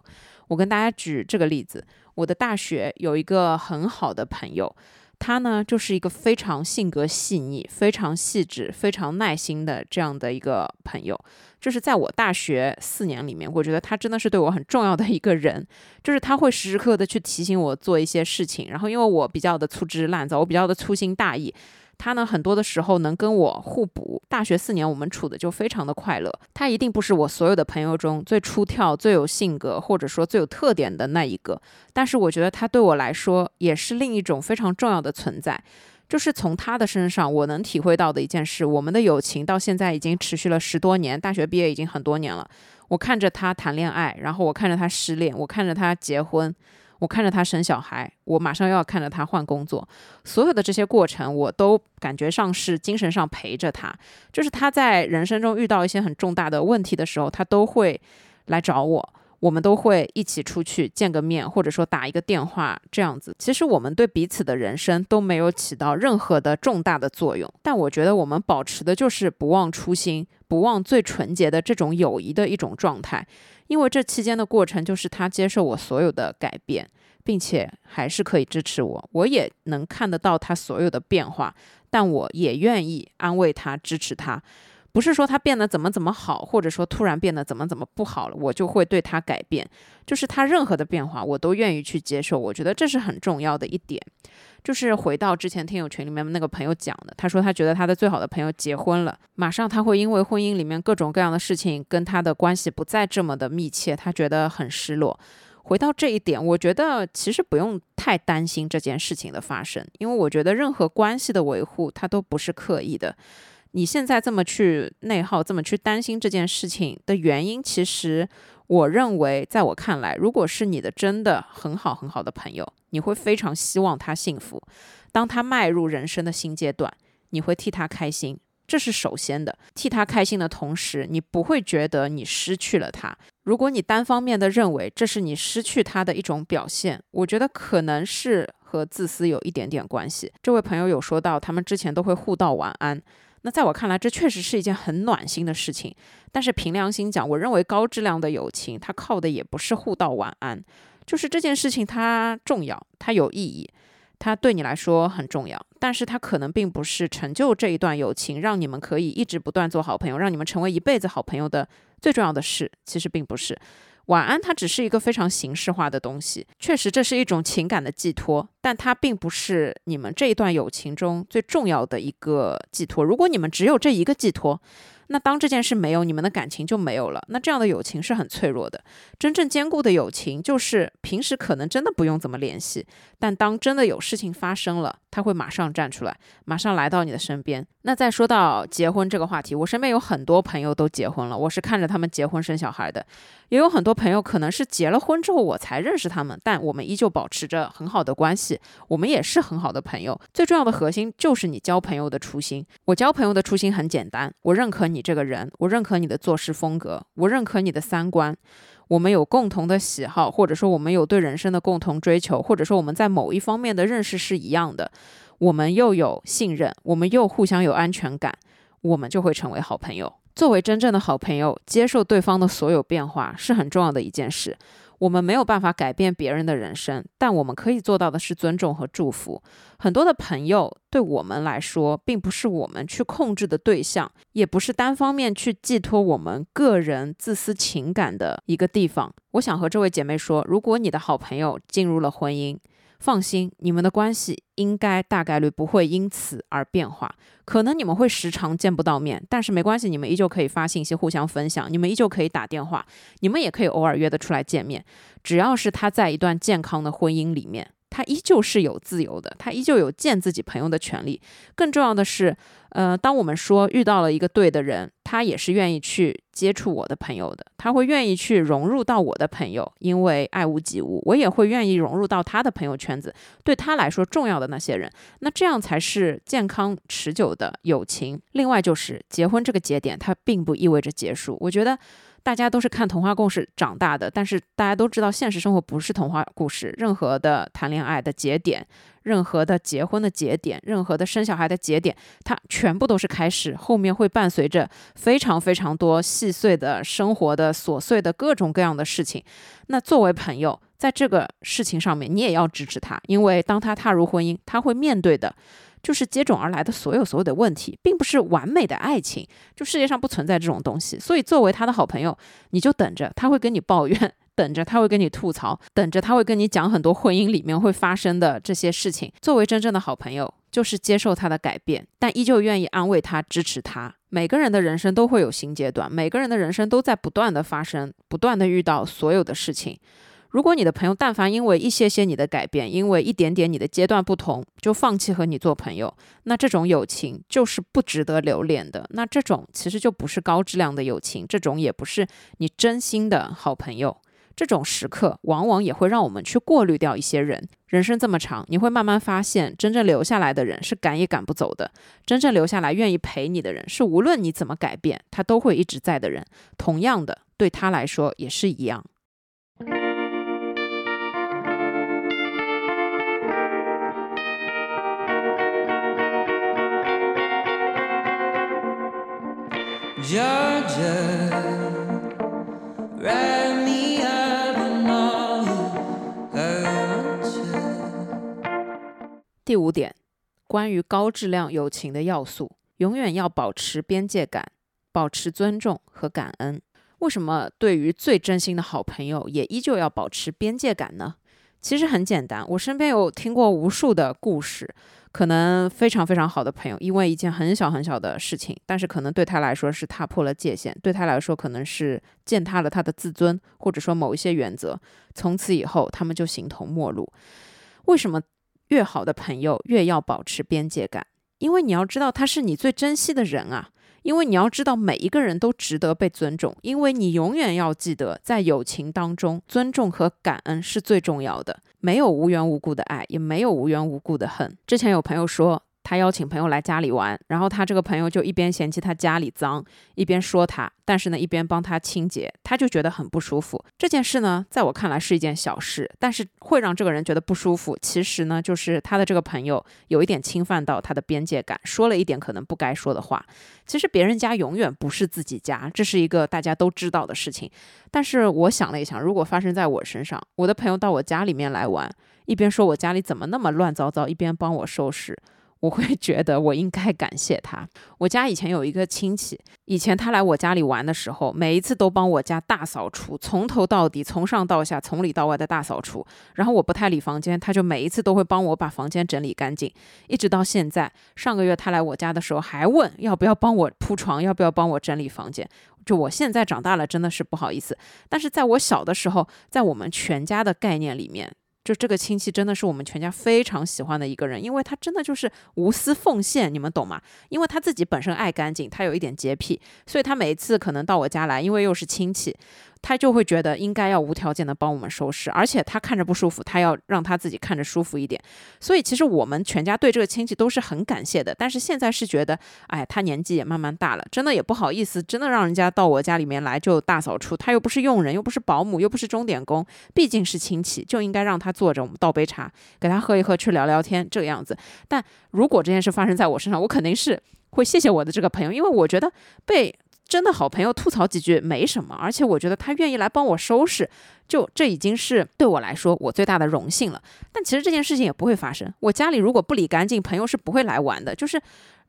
我跟大家举这个例子。我的大学有一个很好的朋友，他呢就是一个非常性格细腻、非常细致、非常耐心的这样的一个朋友。就是在我大学四年里面，我觉得他真的是对我很重要的一个人。就是他会时时刻刻的去提醒我做一些事情，然后因为我比较的粗枝烂造，我比较的粗心大意。他呢，很多的时候能跟我互补。大学四年，我们处的就非常的快乐。他一定不是我所有的朋友中最出挑、最有性格，或者说最有特点的那一个。但是我觉得他对我来说也是另一种非常重要的存在。就是从他的身上，我能体会到的一件事：我们的友情到现在已经持续了十多年，大学毕业已经很多年了。我看着他谈恋爱，然后我看着他失恋，我看着他结婚。我看着他生小孩，我马上又要看着他换工作，所有的这些过程，我都感觉上是精神上陪着他。就是他在人生中遇到一些很重大的问题的时候，他都会来找我。我们都会一起出去见个面，或者说打一个电话这样子。其实我们对彼此的人生都没有起到任何的重大的作用，但我觉得我们保持的就是不忘初心、不忘最纯洁的这种友谊的一种状态。因为这期间的过程就是他接受我所有的改变，并且还是可以支持我，我也能看得到他所有的变化，但我也愿意安慰他、支持他。不是说他变得怎么怎么好，或者说突然变得怎么怎么不好了，我就会对他改变。就是他任何的变化，我都愿意去接受。我觉得这是很重要的一点。就是回到之前听友群里面那个朋友讲的，他说他觉得他的最好的朋友结婚了，马上他会因为婚姻里面各种各样的事情跟他的关系不再这么的密切，他觉得很失落。回到这一点，我觉得其实不用太担心这件事情的发生，因为我觉得任何关系的维护，它都不是刻意的。你现在这么去内耗，这么去担心这件事情的原因，其实我认为，在我看来，如果是你的真的很好很好的朋友，你会非常希望他幸福。当他迈入人生的新阶段，你会替他开心，这是首先的。替他开心的同时，你不会觉得你失去了他。如果你单方面的认为这是你失去他的一种表现，我觉得可能是和自私有一点点关系。这位朋友有说到，他们之前都会互道晚安。那在我看来，这确实是一件很暖心的事情。但是凭良心讲，我认为高质量的友情，它靠的也不是互道晚安，就是这件事情它重要，它有意义，它对你来说很重要。但是它可能并不是成就这一段友情，让你们可以一直不断做好朋友，让你们成为一辈子好朋友的最重要的事。其实并不是。晚安，它只是一个非常形式化的东西，确实这是一种情感的寄托，但它并不是你们这一段友情中最重要的一个寄托。如果你们只有这一个寄托，那当这件事没有，你们的感情就没有了。那这样的友情是很脆弱的。真正坚固的友情，就是平时可能真的不用怎么联系，但当真的有事情发生了，他会马上站出来，马上来到你的身边。那再说到结婚这个话题，我身边有很多朋友都结婚了，我是看着他们结婚生小孩的，也有很多朋友可能是结了婚之后我才认识他们，但我们依旧保持着很好的关系，我们也是很好的朋友。最重要的核心就是你交朋友的初心。我交朋友的初心很简单，我认可你这个人，我认可你的做事风格，我认可你的三观。我们有共同的喜好，或者说我们有对人生的共同追求，或者说我们在某一方面的认识是一样的，我们又有信任，我们又互相有安全感，我们就会成为好朋友。作为真正的好朋友，接受对方的所有变化是很重要的一件事。我们没有办法改变别人的人生，但我们可以做到的是尊重和祝福。很多的朋友对我们来说，并不是我们去控制的对象，也不是单方面去寄托我们个人自私情感的一个地方。我想和这位姐妹说，如果你的好朋友进入了婚姻，放心，你们的关系应该大概率不会因此而变化。可能你们会时常见不到面，但是没关系，你们依旧可以发信息互相分享，你们依旧可以打电话，你们也可以偶尔约得出来见面。只要是他在一段健康的婚姻里面。他依旧是有自由的，他依旧有见自己朋友的权利。更重要的是，呃，当我们说遇到了一个对的人，他也是愿意去接触我的朋友的，他会愿意去融入到我的朋友，因为爱屋及乌，我也会愿意融入到他的朋友圈子。对他来说重要的那些人，那这样才是健康持久的友情。另外就是结婚这个节点，它并不意味着结束。我觉得。大家都是看童话故事长大的，但是大家都知道，现实生活不是童话故事。任何的谈恋爱的节点，任何的结婚的节点，任何的生小孩的节点，它全部都是开始，后面会伴随着非常非常多细碎的生活的琐碎的各种各样的事情。那作为朋友，在这个事情上面，你也要支持他，因为当他踏入婚姻，他会面对的。就是接踵而来的所有所有的问题，并不是完美的爱情，就世界上不存在这种东西。所以作为他的好朋友，你就等着他会跟你抱怨，等着他会跟你吐槽，等着他会跟你讲很多婚姻里面会发生的这些事情。作为真正的好朋友，就是接受他的改变，但依旧愿意安慰他、支持他。每个人的人生都会有新阶段，每个人的人生都在不断的发生，不断的遇到所有的事情。如果你的朋友但凡因为一些些你的改变，因为一点点你的阶段不同，就放弃和你做朋友，那这种友情就是不值得留恋的。那这种其实就不是高质量的友情，这种也不是你真心的好朋友。这种时刻往往也会让我们去过滤掉一些人。人生这么长，你会慢慢发现，真正留下来的人是赶也赶不走的。真正留下来愿意陪你的人，是无论你怎么改变，他都会一直在的人。同样的，对他来说也是一样。第五点，关于高质量友情的要素，永远要保持边界感，保持尊重和感恩。为什么对于最真心的好朋友，也依旧要保持边界感呢？其实很简单，我身边有听过无数的故事。可能非常非常好的朋友，因为一件很小很小的事情，但是可能对他来说是踏破了界限，对他来说可能是践踏了他的自尊，或者说某一些原则，从此以后他们就形同陌路。为什么越好的朋友越要保持边界感？因为你要知道他是你最珍惜的人啊。因为你要知道，每一个人都值得被尊重。因为你永远要记得，在友情当中，尊重和感恩是最重要的。没有无缘无故的爱，也没有无缘无故的恨。之前有朋友说。他邀请朋友来家里玩，然后他这个朋友就一边嫌弃他家里脏，一边说他，但是呢，一边帮他清洁，他就觉得很不舒服。这件事呢，在我看来是一件小事，但是会让这个人觉得不舒服。其实呢，就是他的这个朋友有一点侵犯到他的边界感，说了一点可能不该说的话。其实别人家永远不是自己家，这是一个大家都知道的事情。但是我想了一想，如果发生在我身上，我的朋友到我家里面来玩，一边说我家里怎么那么乱糟糟，一边帮我收拾。我会 觉得我应该感谢他。我家以前有一个亲戚，以前他来我家里玩的时候，每一次都帮我家大扫除，从头到底，从上到下，从里到外的大扫除。然后我不太理房间，他就每一次都会帮我把房间整理干净，一直到现在。上个月他来我家的时候，还问要不要帮我铺床，要不要帮我整理房间。就我现在长大了，真的是不好意思。但是在我小的时候，在我们全家的概念里面。就这个亲戚真的是我们全家非常喜欢的一个人，因为他真的就是无私奉献，你们懂吗？因为他自己本身爱干净，他有一点洁癖，所以他每一次可能到我家来，因为又是亲戚。他就会觉得应该要无条件的帮我们收拾，而且他看着不舒服，他要让他自己看着舒服一点。所以其实我们全家对这个亲戚都是很感谢的。但是现在是觉得，哎，他年纪也慢慢大了，真的也不好意思，真的让人家到我家里面来就大扫除。他又不是佣人，又不是保姆，又不是钟点工，毕竟是亲戚，就应该让他坐着，我们倒杯茶，给他喝一喝，去聊聊天，这个样子。但如果这件事发生在我身上，我肯定是会谢谢我的这个朋友，因为我觉得被。真的好朋友吐槽几句没什么，而且我觉得他愿意来帮我收拾，就这已经是对我来说我最大的荣幸了。但其实这件事情也不会发生，我家里如果不理干净，朋友是不会来玩的。就是，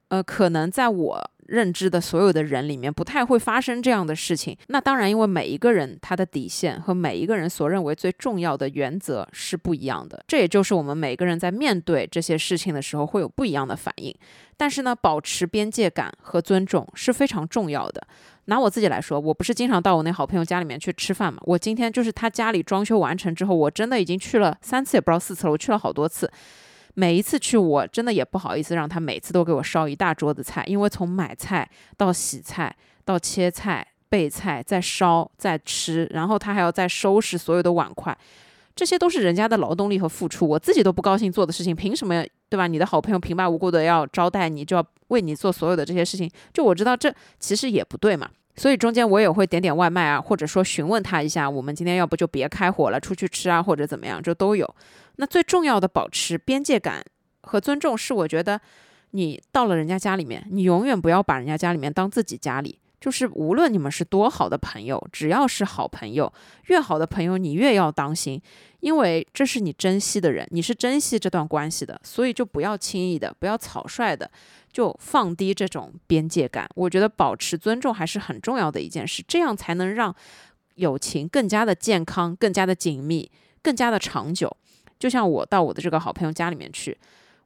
呃，可能在我。认知的所有的人里面，不太会发生这样的事情。那当然，因为每一个人他的底线和每一个人所认为最重要的原则是不一样的。这也就是我们每个人在面对这些事情的时候会有不一样的反应。但是呢，保持边界感和尊重是非常重要的。拿我自己来说，我不是经常到我那好朋友家里面去吃饭嘛？我今天就是他家里装修完成之后，我真的已经去了三次，也不知道四次了。我去了好多次。每一次去，我真的也不好意思让他每次都给我烧一大桌子菜，因为从买菜到洗菜到切菜备菜再烧再吃，然后他还要再收拾所有的碗筷，这些都是人家的劳动力和付出，我自己都不高兴做的事情，凭什么对吧？你的好朋友平白无故的要招待你，就要为你做所有的这些事情，就我知道这其实也不对嘛。所以中间我也会点点外卖啊，或者说询问他一下，我们今天要不就别开火了，出去吃啊，或者怎么样，这都有。那最重要的保持边界感和尊重，是我觉得你到了人家家里面，你永远不要把人家家里面当自己家里。就是无论你们是多好的朋友，只要是好朋友，越好的朋友你越要当心，因为这是你珍惜的人，你是珍惜这段关系的，所以就不要轻易的，不要草率的就放低这种边界感。我觉得保持尊重还是很重要的一件事，这样才能让友情更加的健康、更加的紧密、更加的长久。就像我到我的这个好朋友家里面去。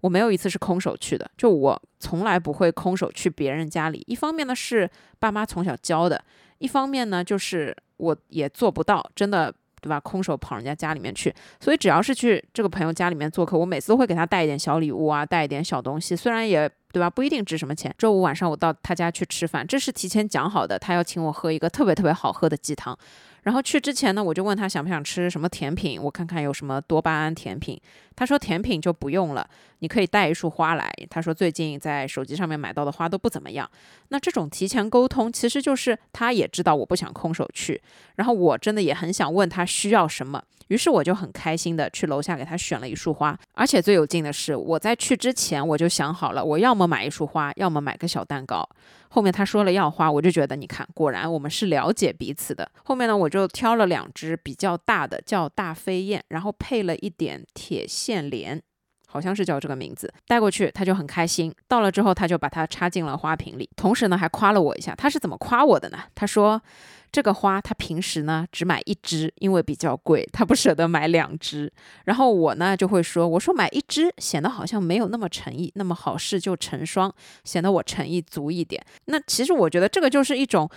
我没有一次是空手去的，就我从来不会空手去别人家里。一方面呢是爸妈从小教的，一方面呢就是我也做不到，真的对吧？空手跑人家家里面去。所以只要是去这个朋友家里面做客，我每次都会给他带一点小礼物啊，带一点小东西，虽然也对吧，不一定值什么钱。周五晚上我到他家去吃饭，这是提前讲好的，他要请我喝一个特别特别好喝的鸡汤。然后去之前呢，我就问他想不想吃什么甜品，我看看有什么多巴胺甜品。他说甜品就不用了，你可以带一束花来。他说最近在手机上面买到的花都不怎么样。那这种提前沟通，其实就是他也知道我不想空手去，然后我真的也很想问他需要什么。于是我就很开心的去楼下给他选了一束花，而且最有劲的是，我在去之前我就想好了，我要么买一束花，要么买个小蛋糕。后面他说了要花，我就觉得你看，果然我们是了解彼此的。后面呢，我就挑了两只比较大的，叫大飞燕，然后配了一点铁线莲，好像是叫这个名字，带过去他就很开心。到了之后，他就把它插进了花瓶里，同时呢还夸了我一下。他是怎么夸我的呢？他说。这个花他平时呢只买一支，因为比较贵，他不舍得买两支。然后我呢就会说，我说买一支显得好像没有那么诚意，那么好事就成双，显得我诚意足一点。那其实我觉得这个就是一种。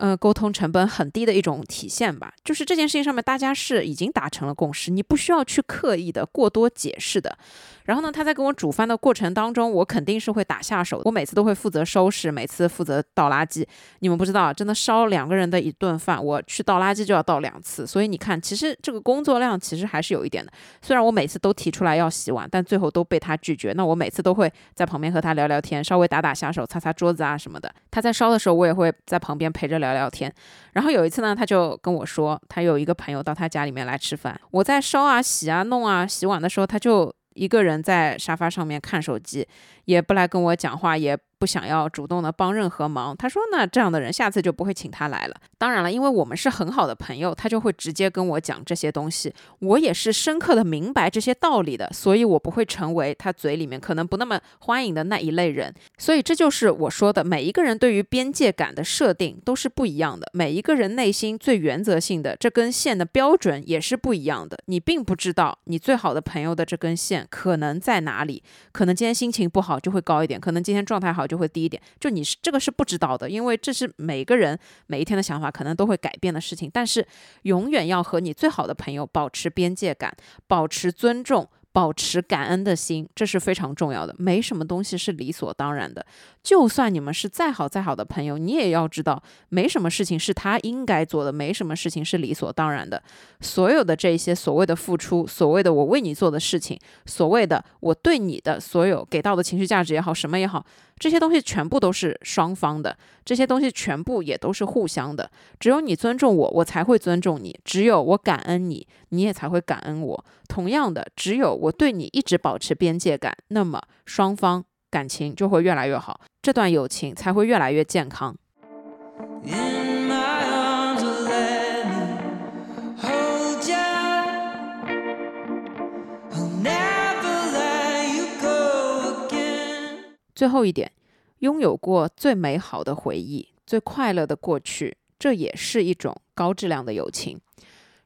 呃，沟通成本很低的一种体现吧，就是这件事情上面大家是已经达成了共识，你不需要去刻意的过多解释的。然后呢，他在跟我煮饭的过程当中，我肯定是会打下手，我每次都会负责收拾，每次负责倒垃圾。你们不知道，真的烧两个人的一顿饭，我去倒垃圾就要倒两次，所以你看，其实这个工作量其实还是有一点的。虽然我每次都提出来要洗碗，但最后都被他拒绝。那我每次都会在旁边和他聊聊天，稍微打打下手，擦擦桌子啊什么的。他在烧的时候，我也会在旁边陪着聊。聊聊天，然后有一次呢，他就跟我说，他有一个朋友到他家里面来吃饭。我在烧啊、洗啊、弄啊、洗碗的时候，他就一个人在沙发上面看手机，也不来跟我讲话，也不想要主动的帮任何忙。他说那这样的人下次就不会请他来了。当然了，因为我们是很好的朋友，他就会直接跟我讲这些东西。我也是深刻的明白这些道理的，所以我不会成为他嘴里面可能不那么欢迎的那一类人。所以这就是我说的，每一个人对于边界感的设定都是不一样的，每一个人内心最原则性的这根线的标准也是不一样的。你并不知道你最好的朋友的这根线可能在哪里，可能今天心情不好就会高一点，可能今天状态好就会低一点。就你是这个是不知道的，因为这是每个人每一天的想法可能都会改变的事情。但是永远要和你最好的朋友保持边界感，保持尊重。保持感恩的心，这是非常重要的。没什么东西是理所当然的。就算你们是再好再好的朋友，你也要知道，没什么事情是他应该做的，没什么事情是理所当然的。所有的这些所谓的付出，所谓的我为你做的事情，所谓的我对你的所有给到的情绪价值也好，什么也好。这些东西全部都是双方的，这些东西全部也都是互相的。只有你尊重我，我才会尊重你；只有我感恩你，你也才会感恩我。同样的，只有我对你一直保持边界感，那么双方感情就会越来越好，这段友情才会越来越健康。最后一点，拥有过最美好的回忆、最快乐的过去，这也是一种高质量的友情。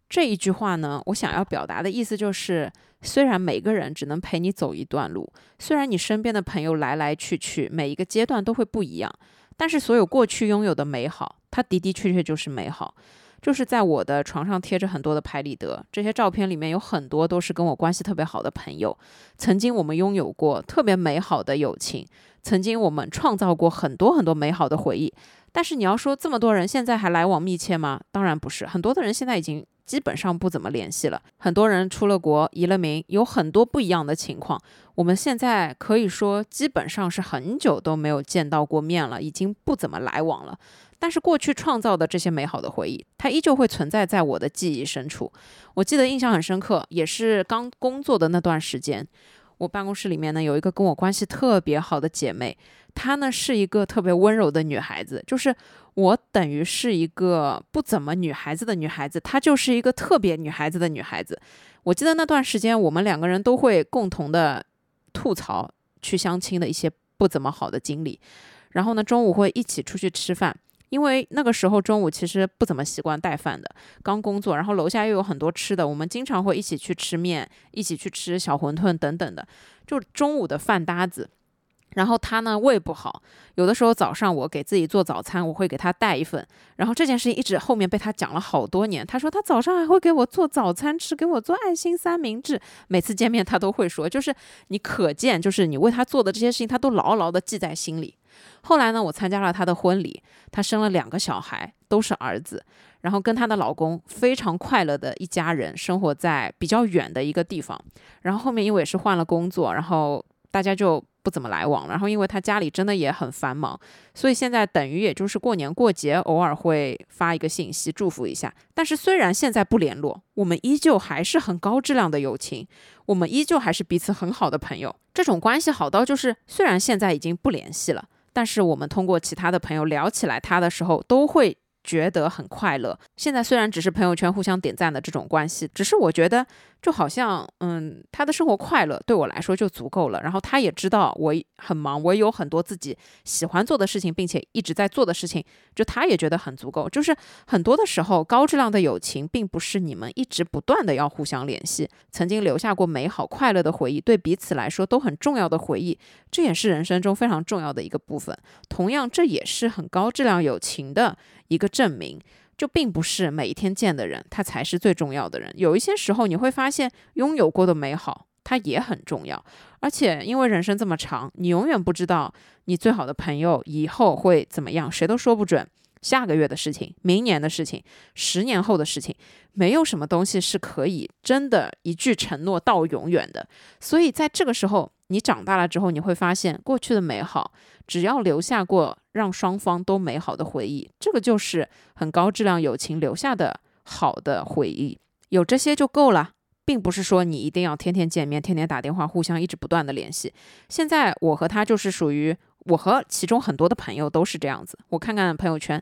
这一句话呢，我想要表达的意思就是，虽然每个人只能陪你走一段路，虽然你身边的朋友来来去去，每一个阶段都会不一样，但是所有过去拥有的美好，它的的确确就是美好。就是在我的床上贴着很多的拍立得，这些照片里面有很多都是跟我关系特别好的朋友。曾经我们拥有过特别美好的友情，曾经我们创造过很多很多美好的回忆。但是你要说这么多人现在还来往密切吗？当然不是，很多的人现在已经基本上不怎么联系了。很多人出了国、移了民，有很多不一样的情况。我们现在可以说基本上是很久都没有见到过面了，已经不怎么来往了。但是过去创造的这些美好的回忆，它依旧会存在在我的记忆深处。我记得印象很深刻，也是刚工作的那段时间，我办公室里面呢有一个跟我关系特别好的姐妹，她呢是一个特别温柔的女孩子，就是我等于是一个不怎么女孩子的女孩子，她就是一个特别女孩子的女孩子。我记得那段时间，我们两个人都会共同的吐槽去相亲的一些不怎么好的经历，然后呢中午会一起出去吃饭。因为那个时候中午其实不怎么习惯带饭的，刚工作，然后楼下又有很多吃的，我们经常会一起去吃面，一起去吃小馄饨等等的，就中午的饭搭子。然后他呢胃不好，有的时候早上我给自己做早餐，我会给他带一份。然后这件事情一直后面被他讲了好多年。他说他早上还会给我做早餐吃，给我做爱心三明治。每次见面他都会说，就是你可见，就是你为他做的这些事情，他都牢牢的记在心里。后来呢，我参加了她的婚礼，她生了两个小孩，都是儿子，然后跟她的老公非常快乐的一家人，生活在比较远的一个地方。然后后面因为也是换了工作，然后大家就不怎么来往了。然后因为她家里真的也很繁忙，所以现在等于也就是过年过节偶尔会发一个信息祝福一下。但是虽然现在不联络，我们依旧还是很高质量的友情，我们依旧还是彼此很好的朋友。这种关系好到就是虽然现在已经不联系了。但是我们通过其他的朋友聊起来他的时候，都会。觉得很快乐。现在虽然只是朋友圈互相点赞的这种关系，只是我觉得就好像，嗯，他的生活快乐对我来说就足够了。然后他也知道我很忙，我有很多自己喜欢做的事情，并且一直在做的事情，就他也觉得很足够。就是很多的时候，高质量的友情并不是你们一直不断的要互相联系，曾经留下过美好快乐的回忆，对彼此来说都很重要的回忆，这也是人生中非常重要的一个部分。同样，这也是很高质量友情的。一个证明，就并不是每一天见的人，他才是最重要的人。有一些时候，你会发现拥有过的美好，它也很重要。而且，因为人生这么长，你永远不知道你最好的朋友以后会怎么样，谁都说不准。下个月的事情，明年的事情，十年后的事情，没有什么东西是可以真的一句承诺到永远的。所以，在这个时候，你长大了之后，你会发现过去的美好，只要留下过让双方都美好的回忆，这个就是很高质量友情留下的好的回忆。有这些就够了，并不是说你一定要天天见面、天天打电话、互相一直不断的联系。现在我和他就是属于。我和其中很多的朋友都是这样子。我看看朋友圈，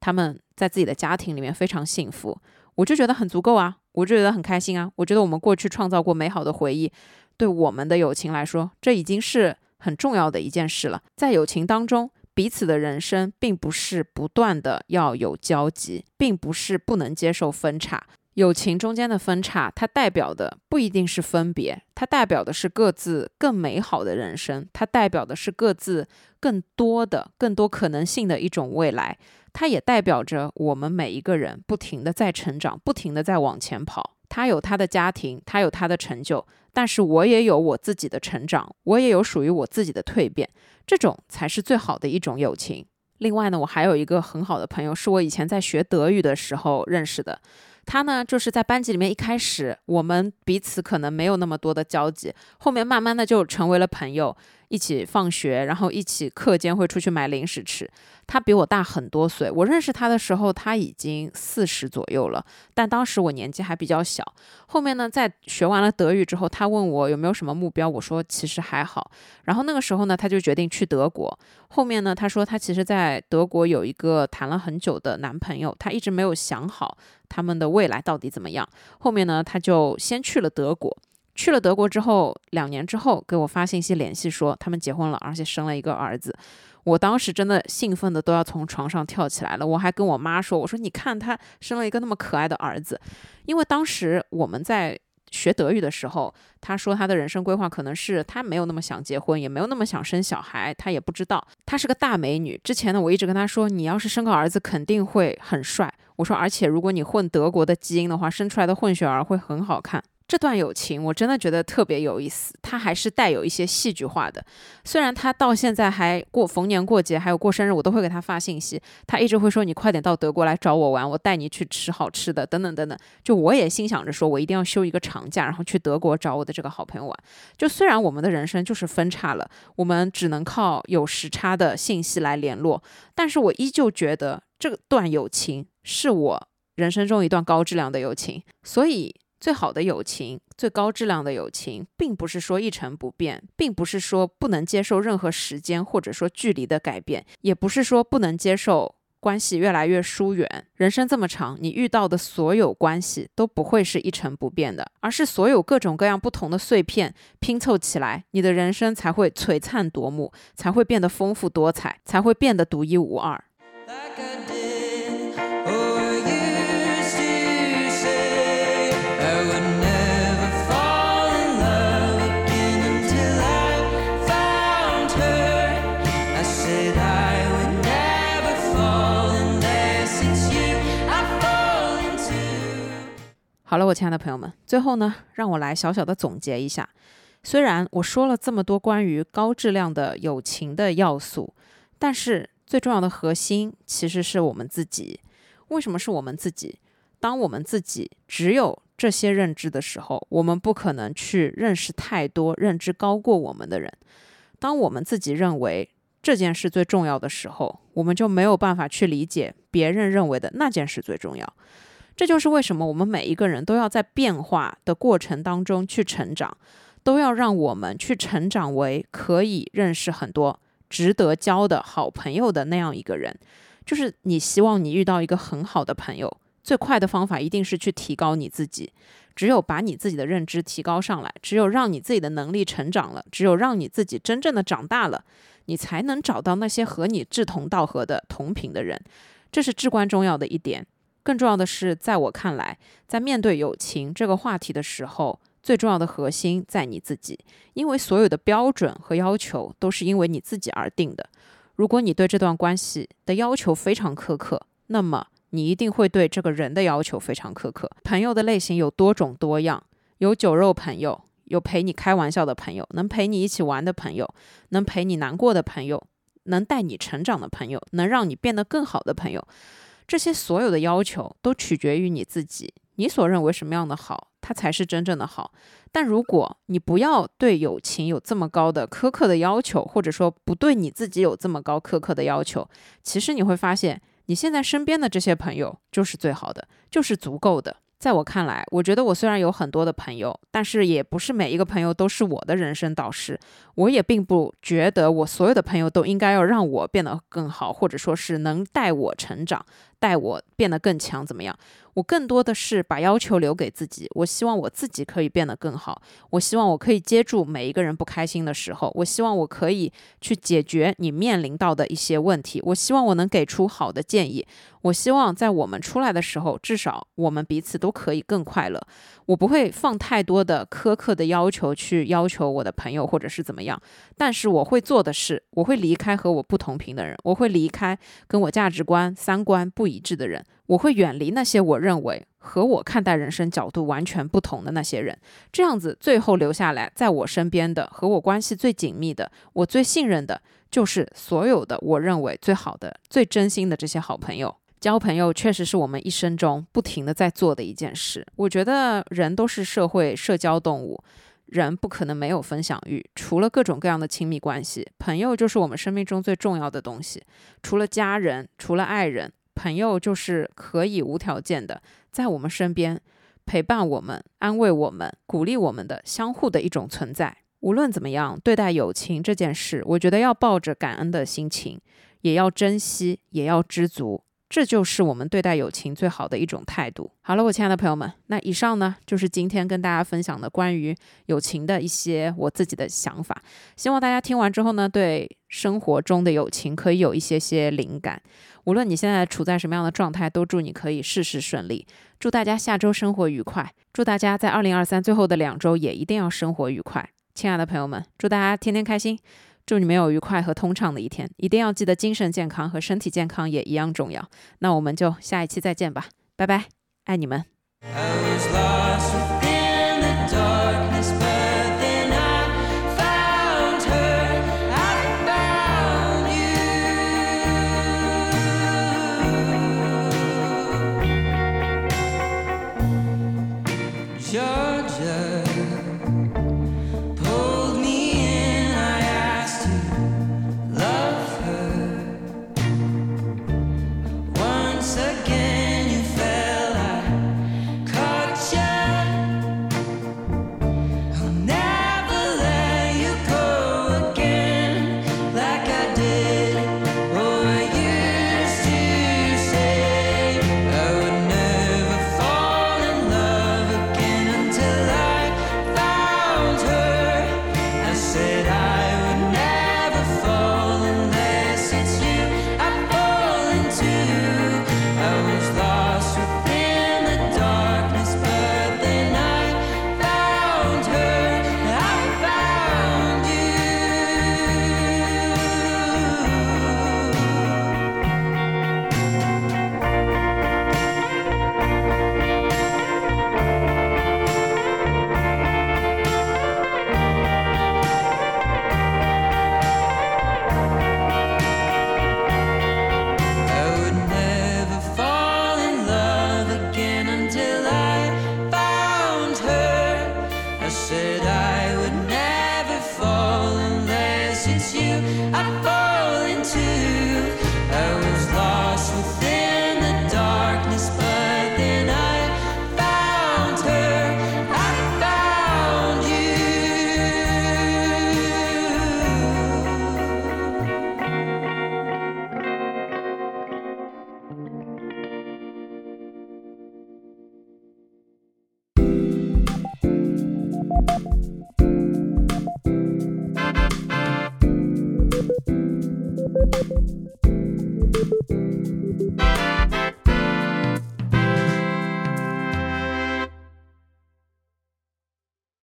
他们在自己的家庭里面非常幸福，我就觉得很足够啊，我就觉得很开心啊。我觉得我们过去创造过美好的回忆，对我们的友情来说，这已经是很重要的一件事了。在友情当中，彼此的人生并不是不断的要有交集，并不是不能接受分岔。友情中间的分叉，它代表的不一定是分别，它代表的是各自更美好的人生，它代表的是各自更多的、更多可能性的一种未来。它也代表着我们每一个人不停的在成长，不停的在往前跑。他有他的家庭，他有他的成就，但是我也有我自己的成长，我也有属于我自己的蜕变。这种才是最好的一种友情。另外呢，我还有一个很好的朋友，是我以前在学德语的时候认识的。他呢，就是在班级里面一开始，我们彼此可能没有那么多的交集，后面慢慢的就成为了朋友。一起放学，然后一起课间会出去买零食吃。他比我大很多岁，我认识他的时候他已经四十左右了，但当时我年纪还比较小。后面呢，在学完了德语之后，他问我有没有什么目标，我说其实还好。然后那个时候呢，他就决定去德国。后面呢，他说他其实在德国有一个谈了很久的男朋友，他一直没有想好他们的未来到底怎么样。后面呢，他就先去了德国。去了德国之后，两年之后给我发信息联系说他们结婚了，而且生了一个儿子。我当时真的兴奋的都要从床上跳起来了。我还跟我妈说：“我说你看他生了一个那么可爱的儿子。”因为当时我们在学德语的时候，他说他的人生规划可能是他没有那么想结婚，也没有那么想生小孩，他也不知道。她是个大美女。之前呢，我一直跟他说：“你要是生个儿子，肯定会很帅。”我说：“而且如果你混德国的基因的话，生出来的混血儿会很好看。”这段友情我真的觉得特别有意思，它还是带有一些戏剧化的。虽然他到现在还过逢年过节，还有过生日，我都会给他发信息，他一直会说你快点到德国来找我玩，我带你去吃好吃的，等等等等。就我也心想着说，我一定要休一个长假，然后去德国找我的这个好朋友玩。就虽然我们的人生就是分叉了，我们只能靠有时差的信息来联络，但是我依旧觉得这段友情是我人生中一段高质量的友情，所以。最好的友情，最高质量的友情，并不是说一成不变，并不是说不能接受任何时间或者说距离的改变，也不是说不能接受关系越来越疏远。人生这么长，你遇到的所有关系都不会是一成不变的，而是所有各种各样不同的碎片拼凑起来，你的人生才会璀璨夺目，才会变得丰富多彩，才会变得独一无二。亲爱的朋友们，最后呢，让我来小小的总结一下。虽然我说了这么多关于高质量的友情的要素，但是最重要的核心其实是我们自己。为什么是我们自己？当我们自己只有这些认知的时候，我们不可能去认识太多认知高过我们的人。当我们自己认为这件事最重要的时候，我们就没有办法去理解别人认为的那件事最重要。这就是为什么我们每一个人都要在变化的过程当中去成长，都要让我们去成长为可以认识很多值得交的好朋友的那样一个人。就是你希望你遇到一个很好的朋友，最快的方法一定是去提高你自己。只有把你自己的认知提高上来，只有让你自己的能力成长了，只有让你自己真正的长大了，你才能找到那些和你志同道合的同频的人。这是至关重要的一点。更重要的是，在我看来，在面对友情这个话题的时候，最重要的核心在你自己，因为所有的标准和要求都是因为你自己而定的。如果你对这段关系的要求非常苛刻，那么你一定会对这个人的要求非常苛刻。朋友的类型有多种多样，有酒肉朋友，有陪你开玩笑的朋友，能陪你一起玩的朋友，能陪你难过的朋友，能带你成长的朋友，能让你变得更好的朋友。这些所有的要求都取决于你自己，你所认为什么样的好，它才是真正的好。但如果你不要对友情有这么高的苛刻的要求，或者说不对你自己有这么高苛刻的要求，其实你会发现，你现在身边的这些朋友就是最好的，就是足够的。在我看来，我觉得我虽然有很多的朋友，但是也不是每一个朋友都是我的人生导师。我也并不觉得我所有的朋友都应该要让我变得更好，或者说是能带我成长。带我变得更强，怎么样？我更多的是把要求留给自己。我希望我自己可以变得更好。我希望我可以接住每一个人不开心的时候。我希望我可以去解决你面临到的一些问题。我希望我能给出好的建议。我希望在我们出来的时候，至少我们彼此都可以更快乐。我不会放太多的苛刻的要求去要求我的朋友或者是怎么样。但是我会做的是，我会离开和我不同频的人，我会离开跟我价值观、三观不一致的人，我会远离那些我认为和我看待人生角度完全不同的那些人。这样子，最后留下来在我身边的、和我关系最紧密的、我最信任的，就是所有的我认为最好的、最真心的这些好朋友。交朋友确实是我们一生中不停的在做的一件事。我觉得人都是社会社交动物。人不可能没有分享欲，除了各种各样的亲密关系，朋友就是我们生命中最重要的东西。除了家人，除了爱人，朋友就是可以无条件的在我们身边陪伴我们、安慰我们、鼓励我们的相互的一种存在。无论怎么样，对待友情这件事，我觉得要抱着感恩的心情，也要珍惜，也要知足。这就是我们对待友情最好的一种态度。好了，我亲爱的朋友们，那以上呢就是今天跟大家分享的关于友情的一些我自己的想法。希望大家听完之后呢，对生活中的友情可以有一些些灵感。无论你现在处在什么样的状态，都祝你可以事事顺利。祝大家下周生活愉快。祝大家在二零二三最后的两周也一定要生活愉快。亲爱的朋友们，祝大家天天开心。祝你们有愉快和通畅的一天，一定要记得精神健康和身体健康也一样重要。那我们就下一期再见吧，拜拜，爱你们。